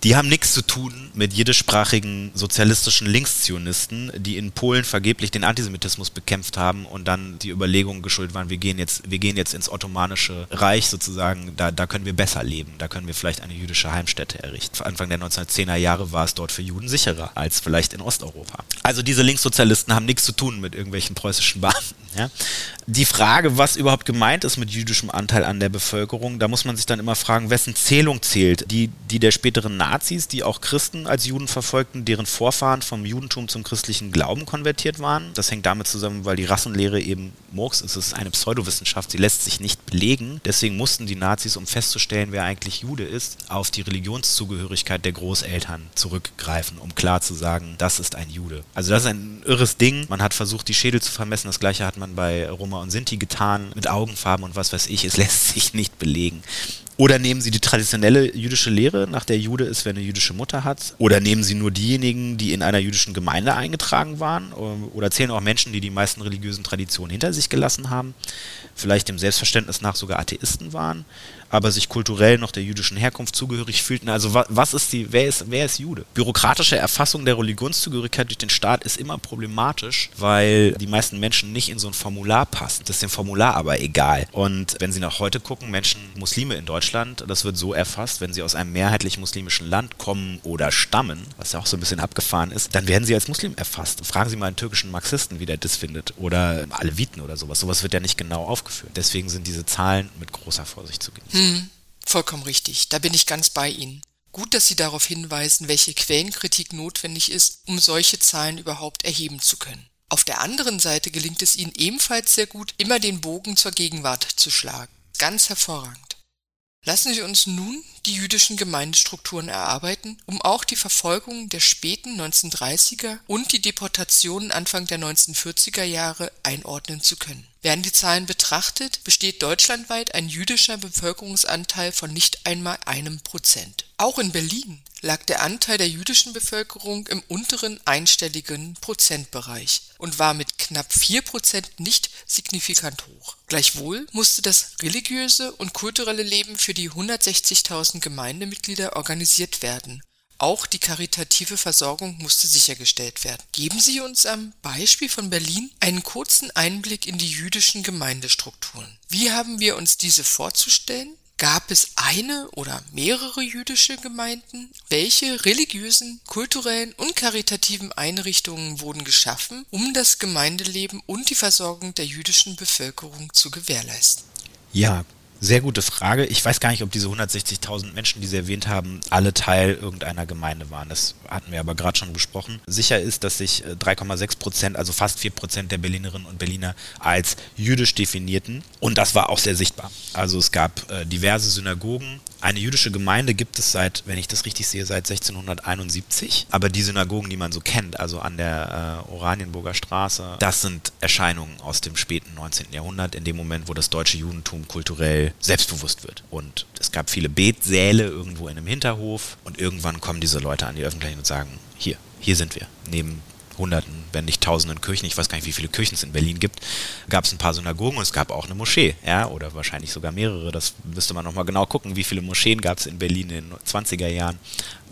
Die haben nichts zu tun mit jiddischsprachigen sozialistischen Linkszionisten, die in Polen vergeblich den Antisemitismus bekämpft haben und dann die Überlegung geschuldet waren, wir gehen jetzt, wir gehen jetzt ins Ottomanische Reich sozusagen, da, da können wir besser leben, da können wir vielleicht eine jüdische Heimstätte errichten. Anfang der 1910er Jahre war es dort für Juden sicherer als vielleicht in Osteuropa. Also diese Linkssozialisten haben nichts zu tun mit irgendwelchen preußischen Beamten. Ja? Die Frage, was überhaupt gemeint ist mit jüdischem Anteil an der Bevölkerung, da muss man sich dann immer fragen, wessen Zählung zählt? Die, die der späteren Nazis, die auch Christen als Juden verfolgten, deren Vorfahren vom Judentum zum christlichen Glauben konvertiert waren. Das hängt damit zusammen, weil die Rassenlehre eben Murks ist. Es ist eine Pseudowissenschaft, sie lässt sich nicht belegen. Deswegen mussten die Nazis, um festzustellen, wer eigentlich Jude ist, auf die Religionszugehörigkeit der Großeltern zurückgreifen, um klar zu sagen, das ist ein Jude. Also das ist ein irres Ding. Man hat versucht, die Schädel zu vermessen. Das gleiche hat man bei Roma und Sinti getan, mit Augenfarben und was weiß ich. Es lässt sich nicht belegen. Oder nehmen Sie die traditionelle jüdische Lehre, nach der Jude ist, wer eine jüdische Mutter hat? Oder nehmen Sie nur diejenigen, die in einer jüdischen Gemeinde eingetragen waren? Oder zählen auch Menschen, die die meisten religiösen Traditionen hinter sich gelassen haben? Vielleicht dem Selbstverständnis nach sogar Atheisten waren? Aber sich kulturell noch der jüdischen Herkunft zugehörig fühlten. Also was ist die, wer ist, wer ist Jude? Bürokratische Erfassung der Religionszugehörigkeit durch den Staat ist immer problematisch, weil die meisten Menschen nicht in so ein Formular passen. Das ist dem Formular aber egal. Und wenn Sie nach heute gucken, Menschen, Muslime in Deutschland, das wird so erfasst, wenn sie aus einem mehrheitlich muslimischen Land kommen oder stammen, was ja auch so ein bisschen abgefahren ist, dann werden sie als Muslim erfasst. Fragen Sie mal einen türkischen Marxisten, wie der das findet. Oder Aleviten oder sowas. Sowas wird ja nicht genau aufgeführt. Deswegen sind diese Zahlen mit großer Vorsicht zu genießen. Hm, vollkommen richtig. Da bin ich ganz bei Ihnen. Gut, dass Sie darauf hinweisen, welche Quellenkritik notwendig ist, um solche Zahlen überhaupt erheben zu können. Auf der anderen Seite gelingt es Ihnen ebenfalls sehr gut, immer den Bogen zur Gegenwart zu schlagen. Ganz hervorragend. Lassen Sie uns nun die jüdischen Gemeindestrukturen erarbeiten, um auch die Verfolgung der späten 1930er und die Deportationen Anfang der 1940er Jahre einordnen zu können. Werden die Zahlen betrachtet, besteht deutschlandweit ein jüdischer Bevölkerungsanteil von nicht einmal einem Prozent. Auch in Berlin lag der Anteil der jüdischen Bevölkerung im unteren einstelligen Prozentbereich und war mit knapp vier Prozent nicht signifikant hoch. Gleichwohl musste das religiöse und kulturelle Leben für die 160.000 Gemeindemitglieder organisiert werden auch die karitative Versorgung musste sichergestellt werden. Geben Sie uns am Beispiel von Berlin einen kurzen Einblick in die jüdischen Gemeindestrukturen. Wie haben wir uns diese vorzustellen? Gab es eine oder mehrere jüdische Gemeinden? Welche religiösen, kulturellen und karitativen Einrichtungen wurden geschaffen, um das Gemeindeleben und die Versorgung der jüdischen Bevölkerung zu gewährleisten? Ja, sehr gute Frage. Ich weiß gar nicht, ob diese 160.000 Menschen, die Sie erwähnt haben, alle Teil irgendeiner Gemeinde waren. Das hatten wir aber gerade schon besprochen. Sicher ist, dass sich 3,6 äh, Prozent, also fast 4 Prozent der Berlinerinnen und Berliner als jüdisch definierten. Und das war auch sehr sichtbar. Also es gab äh, diverse Synagogen, eine jüdische Gemeinde gibt es seit, wenn ich das richtig sehe, seit 1671. Aber die Synagogen, die man so kennt, also an der äh, Oranienburger Straße, das sind Erscheinungen aus dem späten 19. Jahrhundert, in dem Moment, wo das deutsche Judentum kulturell selbstbewusst wird. Und es gab viele Betsäle irgendwo in einem Hinterhof und irgendwann kommen diese Leute an die Öffentlichkeit und sagen, hier, hier sind wir, neben Hunderten, wenn nicht Tausenden Kirchen, ich weiß gar nicht, wie viele Kirchen es in Berlin gibt, gab es ein paar Synagogen und es gab auch eine Moschee, ja, oder wahrscheinlich sogar mehrere. Das müsste man nochmal genau gucken, wie viele Moscheen gab es in Berlin in den 20er Jahren.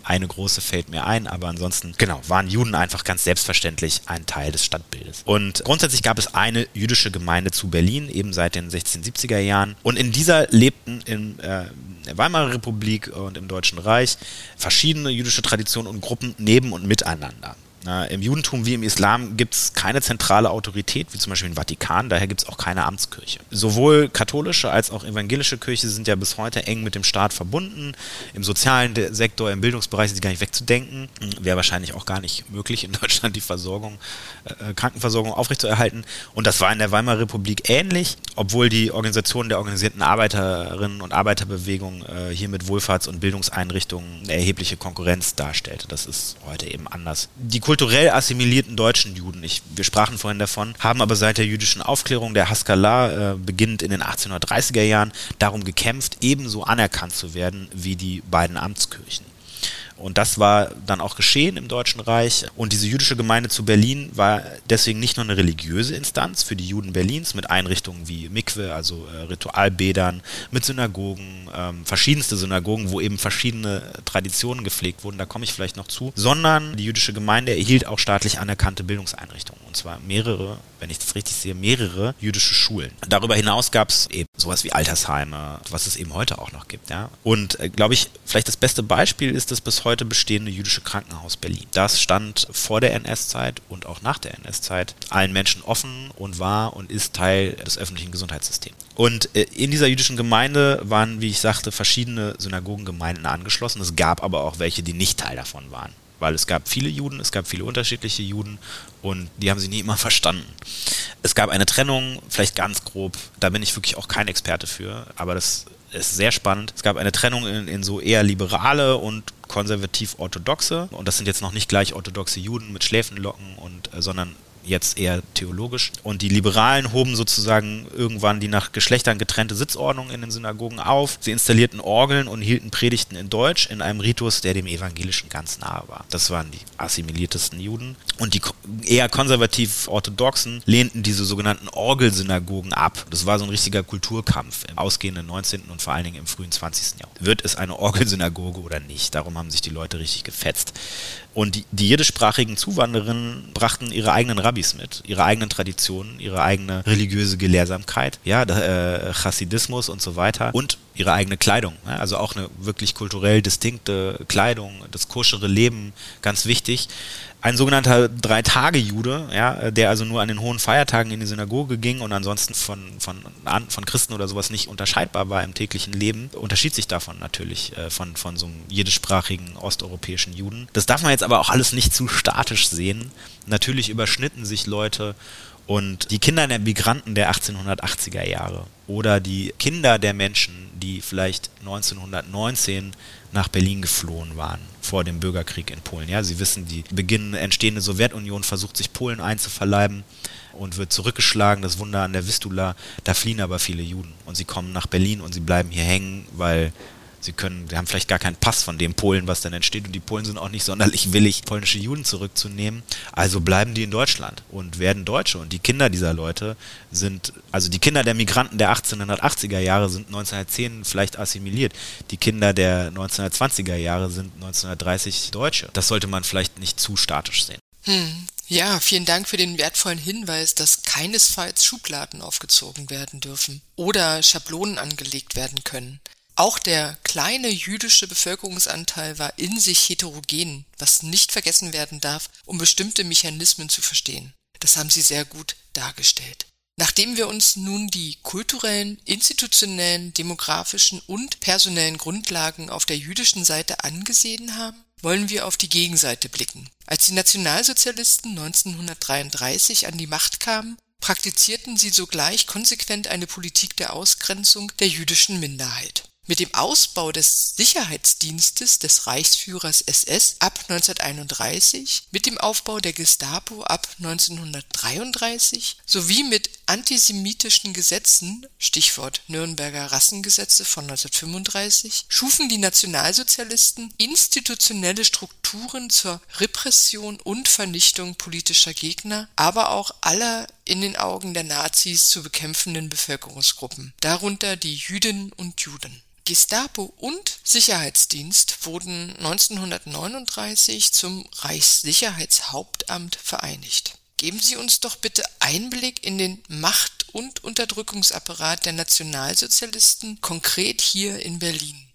Eine große fällt mir ein, aber ansonsten, genau, waren Juden einfach ganz selbstverständlich ein Teil des Stadtbildes. Und grundsätzlich gab es eine jüdische Gemeinde zu Berlin, eben seit den 1670er Jahren. Und in dieser lebten in äh, der Weimarer Republik und im Deutschen Reich verschiedene jüdische Traditionen und Gruppen neben und miteinander. Im Judentum wie im Islam gibt es keine zentrale Autorität, wie zum Beispiel im Vatikan, daher gibt es auch keine Amtskirche. Sowohl katholische als auch evangelische Kirche sind ja bis heute eng mit dem Staat verbunden. Im sozialen Sektor, im Bildungsbereich sind sie gar nicht wegzudenken. Wäre wahrscheinlich auch gar nicht möglich, in Deutschland die Versorgung, äh, Krankenversorgung aufrechtzuerhalten. Und das war in der Weimarer Republik ähnlich, obwohl die Organisation der organisierten Arbeiterinnen und Arbeiterbewegung äh, hier mit Wohlfahrts- und Bildungseinrichtungen eine erhebliche Konkurrenz darstellte. Das ist heute eben anders. Die Kultur kulturell assimilierten deutschen Juden, ich, wir sprachen vorhin davon, haben aber seit der jüdischen Aufklärung der Haskalah, äh, beginnend in den 1830er Jahren, darum gekämpft, ebenso anerkannt zu werden wie die beiden Amtskirchen. Und das war dann auch geschehen im Deutschen Reich. Und diese jüdische Gemeinde zu Berlin war deswegen nicht nur eine religiöse Instanz für die Juden Berlins mit Einrichtungen wie Mikwe, also äh, Ritualbädern, mit Synagogen, ähm, verschiedenste Synagogen, wo eben verschiedene Traditionen gepflegt wurden, da komme ich vielleicht noch zu, sondern die jüdische Gemeinde erhielt auch staatlich anerkannte Bildungseinrichtungen. Und zwar mehrere, wenn ich das richtig sehe, mehrere jüdische Schulen. Darüber hinaus gab es eben sowas wie Altersheime, was es eben heute auch noch gibt. Ja? Und äh, glaube ich, vielleicht das beste Beispiel ist das bis heute bestehende jüdische Krankenhaus Berlin. Das stand vor der NS-Zeit und auch nach der NS-Zeit allen Menschen offen und war und ist Teil des öffentlichen Gesundheitssystems. Und äh, in dieser jüdischen Gemeinde waren, wie ich sagte, verschiedene Synagogengemeinden angeschlossen. Es gab aber auch welche, die nicht Teil davon waren weil es gab viele Juden, es gab viele unterschiedliche Juden und die haben sie nie immer *laughs* verstanden. Es gab eine Trennung, vielleicht ganz grob, da bin ich wirklich auch kein Experte für, aber das ist sehr spannend. Es gab eine Trennung in, in so eher liberale und konservativ-orthodoxe. Und das sind jetzt noch nicht gleich orthodoxe Juden mit Schläfenlocken, und, äh, sondern jetzt eher theologisch. Und die Liberalen hoben sozusagen irgendwann die nach Geschlechtern getrennte Sitzordnung in den Synagogen auf. Sie installierten Orgeln und hielten Predigten in Deutsch in einem Ritus, der dem Evangelischen ganz nahe war. Das waren die assimiliertesten Juden. Und die eher konservativ-orthodoxen lehnten diese sogenannten Orgelsynagogen ab. Das war so ein richtiger Kulturkampf im ausgehenden 19. und vor allen Dingen im frühen 20. Jahrhundert. Wird es eine Orgelsynagoge oder nicht? Darum haben sich die Leute richtig gefetzt. Und die, die jiddischsprachigen Zuwandererinnen brachten ihre eigenen Rabbis mit, ihre eigenen Traditionen, ihre eigene religiöse Gelehrsamkeit, ja, äh, Chassidismus und so weiter und ihre eigene Kleidung. Ja, also auch eine wirklich kulturell distinkte Kleidung, das koschere Leben, ganz wichtig ein sogenannter Drei-Tage-Jude, ja, der also nur an den hohen Feiertagen in die Synagoge ging und ansonsten von, von, von Christen oder sowas nicht unterscheidbar war im täglichen Leben, unterschied sich davon natürlich äh, von, von so einem jiddischsprachigen osteuropäischen Juden. Das darf man jetzt aber auch alles nicht zu statisch sehen. Natürlich überschnitten sich Leute und die Kinder der Migranten der 1880er Jahre oder die Kinder der Menschen, die vielleicht 1919 nach Berlin geflohen waren vor dem Bürgerkrieg in Polen. Ja, Sie wissen, die beginnende entstehende Sowjetunion versucht sich Polen einzuverleiben und wird zurückgeschlagen. Das Wunder an der Vistula, da fliehen aber viele Juden und sie kommen nach Berlin und sie bleiben hier hängen, weil Sie können, sie haben vielleicht gar keinen Pass von dem Polen, was dann entsteht. Und die Polen sind auch nicht sonderlich willig, polnische Juden zurückzunehmen. Also bleiben die in Deutschland und werden Deutsche. Und die Kinder dieser Leute sind, also die Kinder der Migranten der 1880er Jahre sind 1910 vielleicht assimiliert. Die Kinder der 1920er Jahre sind 1930 Deutsche. Das sollte man vielleicht nicht zu statisch sehen. Hm. Ja, vielen Dank für den wertvollen Hinweis, dass keinesfalls Schubladen aufgezogen werden dürfen oder Schablonen angelegt werden können. Auch der kleine jüdische Bevölkerungsanteil war in sich heterogen, was nicht vergessen werden darf, um bestimmte Mechanismen zu verstehen. Das haben Sie sehr gut dargestellt. Nachdem wir uns nun die kulturellen, institutionellen, demografischen und personellen Grundlagen auf der jüdischen Seite angesehen haben, wollen wir auf die Gegenseite blicken. Als die Nationalsozialisten 1933 an die Macht kamen, praktizierten sie sogleich konsequent eine Politik der Ausgrenzung der jüdischen Minderheit. Mit dem Ausbau des Sicherheitsdienstes des Reichsführers SS ab 1931, mit dem Aufbau der Gestapo ab 1933 sowie mit antisemitischen Gesetzen Stichwort Nürnberger Rassengesetze von 1935 schufen die Nationalsozialisten institutionelle Strukturen zur Repression und Vernichtung politischer Gegner, aber auch aller in den Augen der Nazis zu bekämpfenden Bevölkerungsgruppen, darunter die Jüdinnen und Juden Gestapo und Sicherheitsdienst wurden 1939 zum Reichssicherheitshauptamt vereinigt. Geben Sie uns doch bitte Einblick in den Macht- und Unterdrückungsapparat der Nationalsozialisten, konkret hier in Berlin.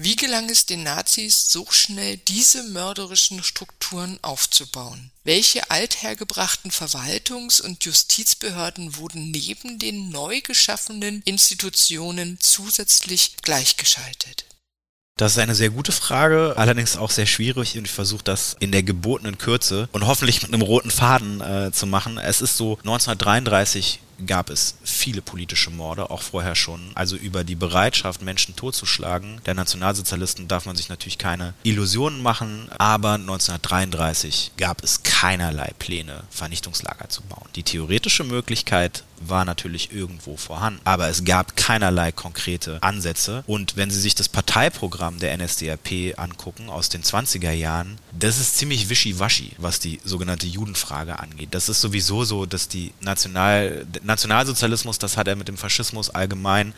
Wie gelang es den Nazis, so schnell diese mörderischen Strukturen aufzubauen? Welche althergebrachten Verwaltungs- und Justizbehörden wurden neben den neu geschaffenen Institutionen zusätzlich gleichgeschaltet? Das ist eine sehr gute Frage, allerdings auch sehr schwierig und ich versuche das in der gebotenen Kürze und hoffentlich mit einem roten Faden äh, zu machen. Es ist so 1933 gab es viele politische Morde, auch vorher schon. Also über die Bereitschaft, Menschen totzuschlagen der Nationalsozialisten darf man sich natürlich keine Illusionen machen, aber 1933 gab es keinerlei Pläne, Vernichtungslager zu bauen. Die theoretische Möglichkeit war natürlich irgendwo vorhanden, aber es gab keinerlei konkrete Ansätze. Und wenn Sie sich das Parteiprogramm der NSDAP angucken aus den 20er Jahren, das ist ziemlich wischiwaschi, was die sogenannte Judenfrage angeht. Das ist sowieso so, dass die National Nationalsozialismus, das hat er mit dem Faschismus allgemein.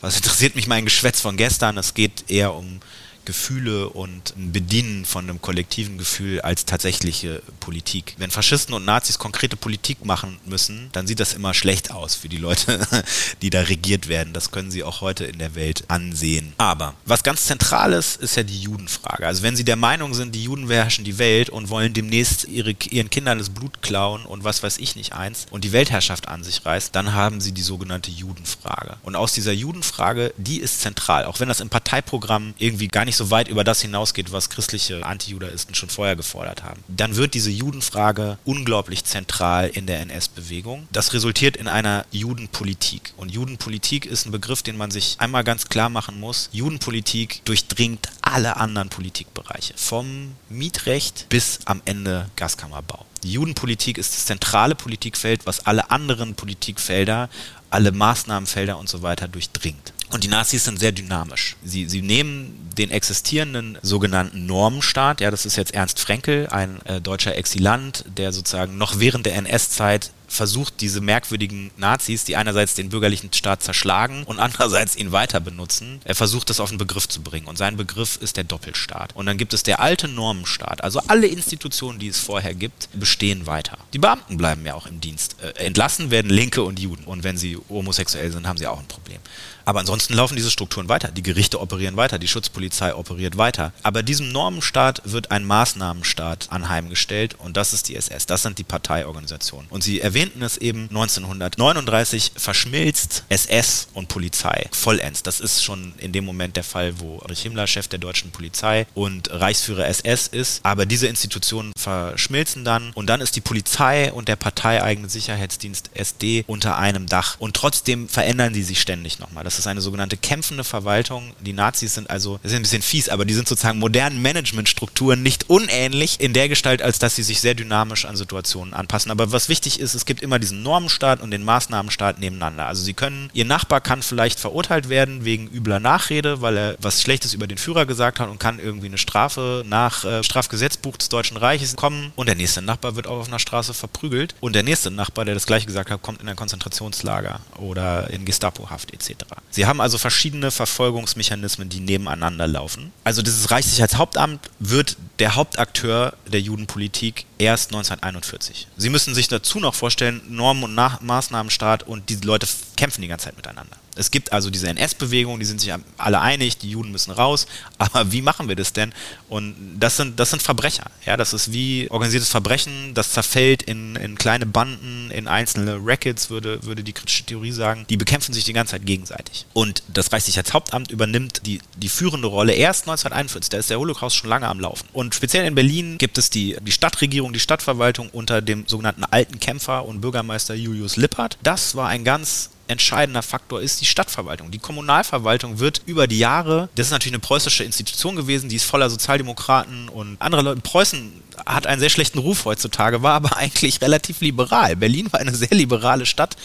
Was interessiert mich mein Geschwätz von gestern? Es geht eher um Gefühle und ein Bedienen von einem kollektiven Gefühl als tatsächliche Politik. Wenn Faschisten und Nazis konkrete Politik machen müssen, dann sieht das immer schlecht aus für die Leute, *laughs* die da regiert werden. Das können sie auch heute in der Welt ansehen. Aber was ganz zentral ist, ist ja die Judenfrage. Also wenn sie der Meinung sind, die Juden beherrschen die Welt und wollen demnächst ihre, ihren Kindern das Blut klauen und was weiß ich nicht eins und die Weltherrschaft an sich reißt, dann haben sie die sogenannte Judenfrage. Und aus dieser Judenfrage, die ist zentral, auch wenn das im Parteiprogramm irgendwie gar nicht nicht so weit über das hinausgeht, was christliche Antijudaisten schon vorher gefordert haben. Dann wird diese Judenfrage unglaublich zentral in der NS-Bewegung. Das resultiert in einer Judenpolitik. Und Judenpolitik ist ein Begriff, den man sich einmal ganz klar machen muss. Judenpolitik durchdringt alle anderen Politikbereiche. Vom Mietrecht bis am Ende Gaskammerbau. Die Judenpolitik ist das zentrale Politikfeld, was alle anderen Politikfelder, alle Maßnahmenfelder und so weiter durchdringt. Und die Nazis sind sehr dynamisch. Sie, sie nehmen den existierenden sogenannten Normenstaat, ja, das ist jetzt Ernst Frenkel, ein äh, deutscher Exilant, der sozusagen noch während der NS-Zeit versucht, diese merkwürdigen Nazis, die einerseits den bürgerlichen Staat zerschlagen und andererseits ihn weiter benutzen, er versucht das auf den Begriff zu bringen. Und sein Begriff ist der Doppelstaat. Und dann gibt es der alte Normenstaat. Also alle Institutionen, die es vorher gibt, bestehen weiter. Die Beamten bleiben ja auch im Dienst. Äh, entlassen werden Linke und Juden. Und wenn sie homosexuell sind, haben sie auch ein Problem. Aber ansonsten laufen diese Strukturen weiter. Die Gerichte operieren weiter, die Schutzpolizei operiert weiter. Aber diesem Normenstaat wird ein Maßnahmenstaat anheimgestellt und das ist die SS. Das sind die Parteiorganisationen. Und sie erwähnten es eben 1939 verschmilzt SS und Polizei vollends. Das ist schon in dem Moment der Fall, wo Erich Himmler Chef der deutschen Polizei und Reichsführer SS ist. Aber diese Institutionen verschmilzen dann und dann ist die Polizei und der parteieigene Sicherheitsdienst SD unter einem Dach. Und trotzdem verändern die sich ständig nochmal. Das das ist eine sogenannte kämpfende Verwaltung. Die Nazis sind also, das ist ein bisschen fies, aber die sind sozusagen modernen Managementstrukturen nicht unähnlich in der Gestalt, als dass sie sich sehr dynamisch an Situationen anpassen. Aber was wichtig ist, es gibt immer diesen Normenstaat und den Maßnahmenstaat nebeneinander. Also sie können, ihr Nachbar kann vielleicht verurteilt werden wegen übler Nachrede, weil er was Schlechtes über den Führer gesagt hat und kann irgendwie eine Strafe nach äh, Strafgesetzbuch des Deutschen Reiches kommen und der nächste Nachbar wird auch auf einer Straße verprügelt und der nächste Nachbar, der das gleiche gesagt hat, kommt in ein Konzentrationslager oder in Gestapohaft etc. Sie haben also verschiedene Verfolgungsmechanismen, die nebeneinander laufen. Also dieses Reichssicherheitshauptamt wird der Hauptakteur der Judenpolitik erst 1941. Sie müssen sich dazu noch vorstellen, Normen- und Nach Maßnahmenstaat und diese Leute kämpfen die ganze Zeit miteinander. Es gibt also diese NS-Bewegung, die sind sich alle einig, die Juden müssen raus, *laughs* aber wie machen wir das denn? Und das sind, das sind Verbrecher. Ja, das ist wie organisiertes Verbrechen, das zerfällt in, in kleine Banden, in einzelne Rackets, würde, würde die kritische Theorie sagen. Die bekämpfen sich die ganze Zeit gegenseitig. Und das Reichssicherheitshauptamt übernimmt die, die führende Rolle erst 1941. Da ist der Holocaust schon lange am Laufen. Und speziell in Berlin gibt es die, die Stadtregierung, die Stadtverwaltung unter dem sogenannten alten Kämpfer und Bürgermeister Julius Lippert. Das war ein ganz entscheidender Faktor ist die Stadtverwaltung. Die Kommunalverwaltung wird über die Jahre, das ist natürlich eine preußische Institution gewesen, die ist voller Sozialdemokraten und andere Leute. Preußen hat einen sehr schlechten Ruf heutzutage, war aber *laughs* eigentlich relativ liberal. Berlin war eine sehr liberale Stadt,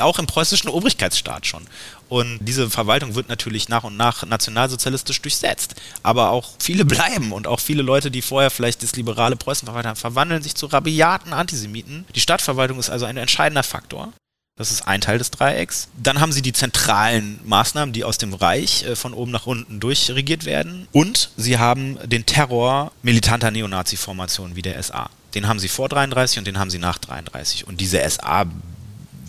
auch im preußischen Obrigkeitsstaat schon. Und diese Verwaltung wird natürlich nach und nach nationalsozialistisch durchsetzt. Aber auch viele bleiben und auch viele Leute, die vorher vielleicht das liberale Preußen verwaltet haben, verwandeln sich zu rabiaten Antisemiten. Die Stadtverwaltung ist also ein entscheidender Faktor. Das ist ein Teil des Dreiecks. Dann haben sie die zentralen Maßnahmen, die aus dem Reich äh, von oben nach unten durchregiert werden. Und sie haben den Terror militanter Neonazi-Formationen wie der SA. Den haben sie vor 33 und den haben sie nach 33. Und diese SA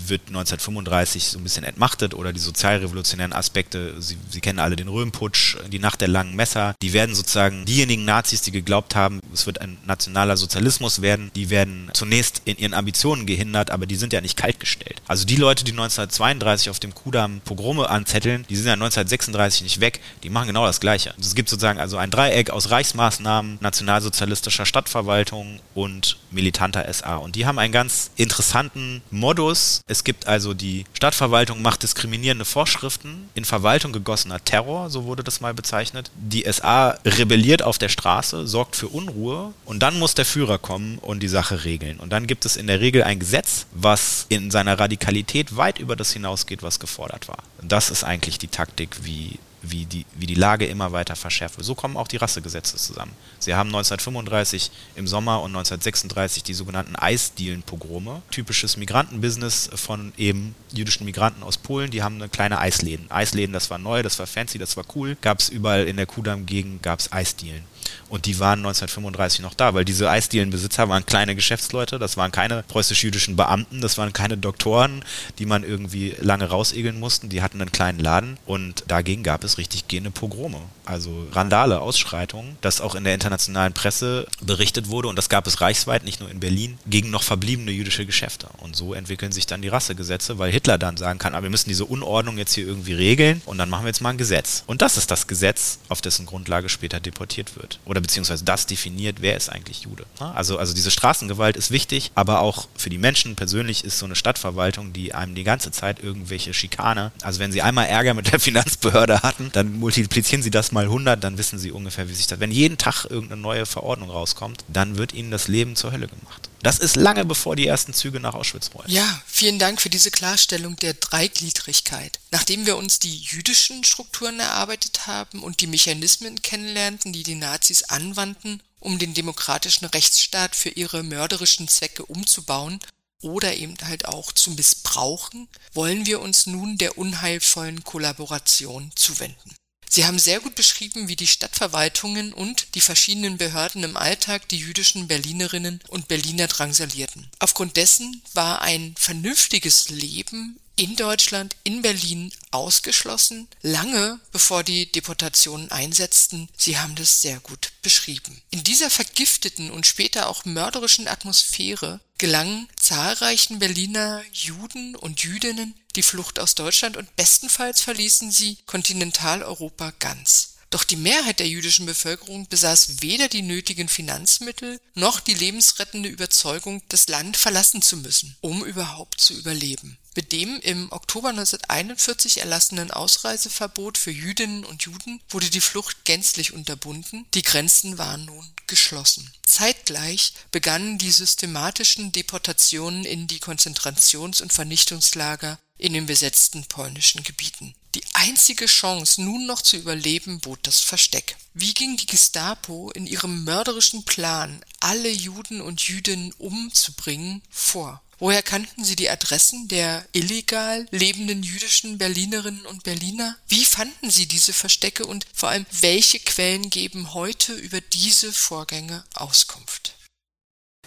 wird 1935 so ein bisschen entmachtet oder die sozialrevolutionären Aspekte, Sie, Sie kennen alle den Röhmputsch, die Nacht der langen Messer, die werden sozusagen diejenigen Nazis, die geglaubt haben, es wird ein nationaler Sozialismus werden, die werden zunächst in ihren Ambitionen gehindert, aber die sind ja nicht kaltgestellt. Also die Leute, die 1932 auf dem Kudamm Pogrome anzetteln, die sind ja 1936 nicht weg, die machen genau das Gleiche. Es gibt sozusagen also ein Dreieck aus Reichsmaßnahmen, nationalsozialistischer Stadtverwaltung und militanter SA. Und die haben einen ganz interessanten Modus. Es gibt also die Stadtverwaltung macht diskriminierende Vorschriften, in Verwaltung gegossener Terror, so wurde das mal bezeichnet. Die SA rebelliert auf der Straße, sorgt für Unruhe und dann muss der Führer kommen und die Sache regeln. Und dann gibt es in der Regel ein Gesetz, was in seiner Radikalität weit über das hinausgeht, was gefordert war. Das ist eigentlich die Taktik, wie wie die, wie die Lage immer weiter verschärft wird. So kommen auch die Rassegesetze zusammen. Sie haben 1935 im Sommer und 1936 die sogenannten Eisdielenpogrome, typisches Migrantenbusiness von eben jüdischen Migranten aus Polen, die haben eine kleine Eisläden. Eisläden, das war neu, das war fancy, das war cool. Gab es überall in der Kudamm-Gegend, gab es Eisdielen. Und die waren 1935 noch da, weil diese Eisdielenbesitzer waren kleine Geschäftsleute, das waren keine preußisch-jüdischen Beamten, das waren keine Doktoren, die man irgendwie lange rausegeln mussten, die hatten einen kleinen Laden und dagegen gab es richtig gehende Pogrome, also Randale, Ausschreitungen, das auch in der internationalen Presse berichtet wurde und das gab es reichsweit, nicht nur in Berlin, gegen noch verbliebene jüdische Geschäfte. Und so entwickeln sich dann die Rassegesetze, weil Hitler dann sagen kann, aber wir müssen diese Unordnung jetzt hier irgendwie regeln und dann machen wir jetzt mal ein Gesetz. Und das ist das Gesetz, auf dessen Grundlage später deportiert wird. Oder beziehungsweise das definiert, wer ist eigentlich Jude. Also, also diese Straßengewalt ist wichtig, aber auch für die Menschen persönlich ist so eine Stadtverwaltung, die einem die ganze Zeit irgendwelche Schikane, also wenn sie einmal Ärger mit der *laughs* Finanzbehörde hatten, dann multiplizieren sie das mal 100, dann wissen sie ungefähr, wie sich das, wenn jeden Tag irgendeine neue Verordnung rauskommt, dann wird ihnen das Leben zur Hölle gemacht. Das ist lange bevor die ersten Züge nach Auschwitz rollen. Ja, vielen Dank für diese Klarstellung der Dreigliedrigkeit. Nachdem wir uns die jüdischen Strukturen erarbeitet haben und die Mechanismen kennenlernten, die die Nazis anwandten, um den demokratischen Rechtsstaat für ihre mörderischen Zwecke umzubauen oder eben halt auch zu missbrauchen, wollen wir uns nun der unheilvollen Kollaboration zuwenden. Sie haben sehr gut beschrieben, wie die Stadtverwaltungen und die verschiedenen Behörden im Alltag die jüdischen Berlinerinnen und Berliner drangsalierten. Aufgrund dessen war ein vernünftiges Leben in Deutschland, in Berlin ausgeschlossen, lange bevor die Deportationen einsetzten. Sie haben das sehr gut beschrieben. In dieser vergifteten und später auch mörderischen Atmosphäre gelangen zahlreichen Berliner Juden und Jüdinnen die Flucht aus Deutschland und bestenfalls verließen sie Kontinentaleuropa ganz. Doch die Mehrheit der jüdischen Bevölkerung besaß weder die nötigen Finanzmittel noch die lebensrettende Überzeugung, das Land verlassen zu müssen, um überhaupt zu überleben. Mit dem im Oktober 1941 erlassenen Ausreiseverbot für Jüdinnen und Juden wurde die Flucht gänzlich unterbunden, die Grenzen waren nun geschlossen. Zeitgleich begannen die systematischen Deportationen in die Konzentrations- und Vernichtungslager in den besetzten polnischen Gebieten. Die einzige Chance, nun noch zu überleben, bot das Versteck. Wie ging die Gestapo in ihrem mörderischen Plan, alle Juden und Jüdinnen umzubringen, vor? Woher kannten Sie die Adressen der illegal lebenden jüdischen Berlinerinnen und Berliner? Wie fanden Sie diese Verstecke und vor allem welche Quellen geben heute über diese Vorgänge Auskunft?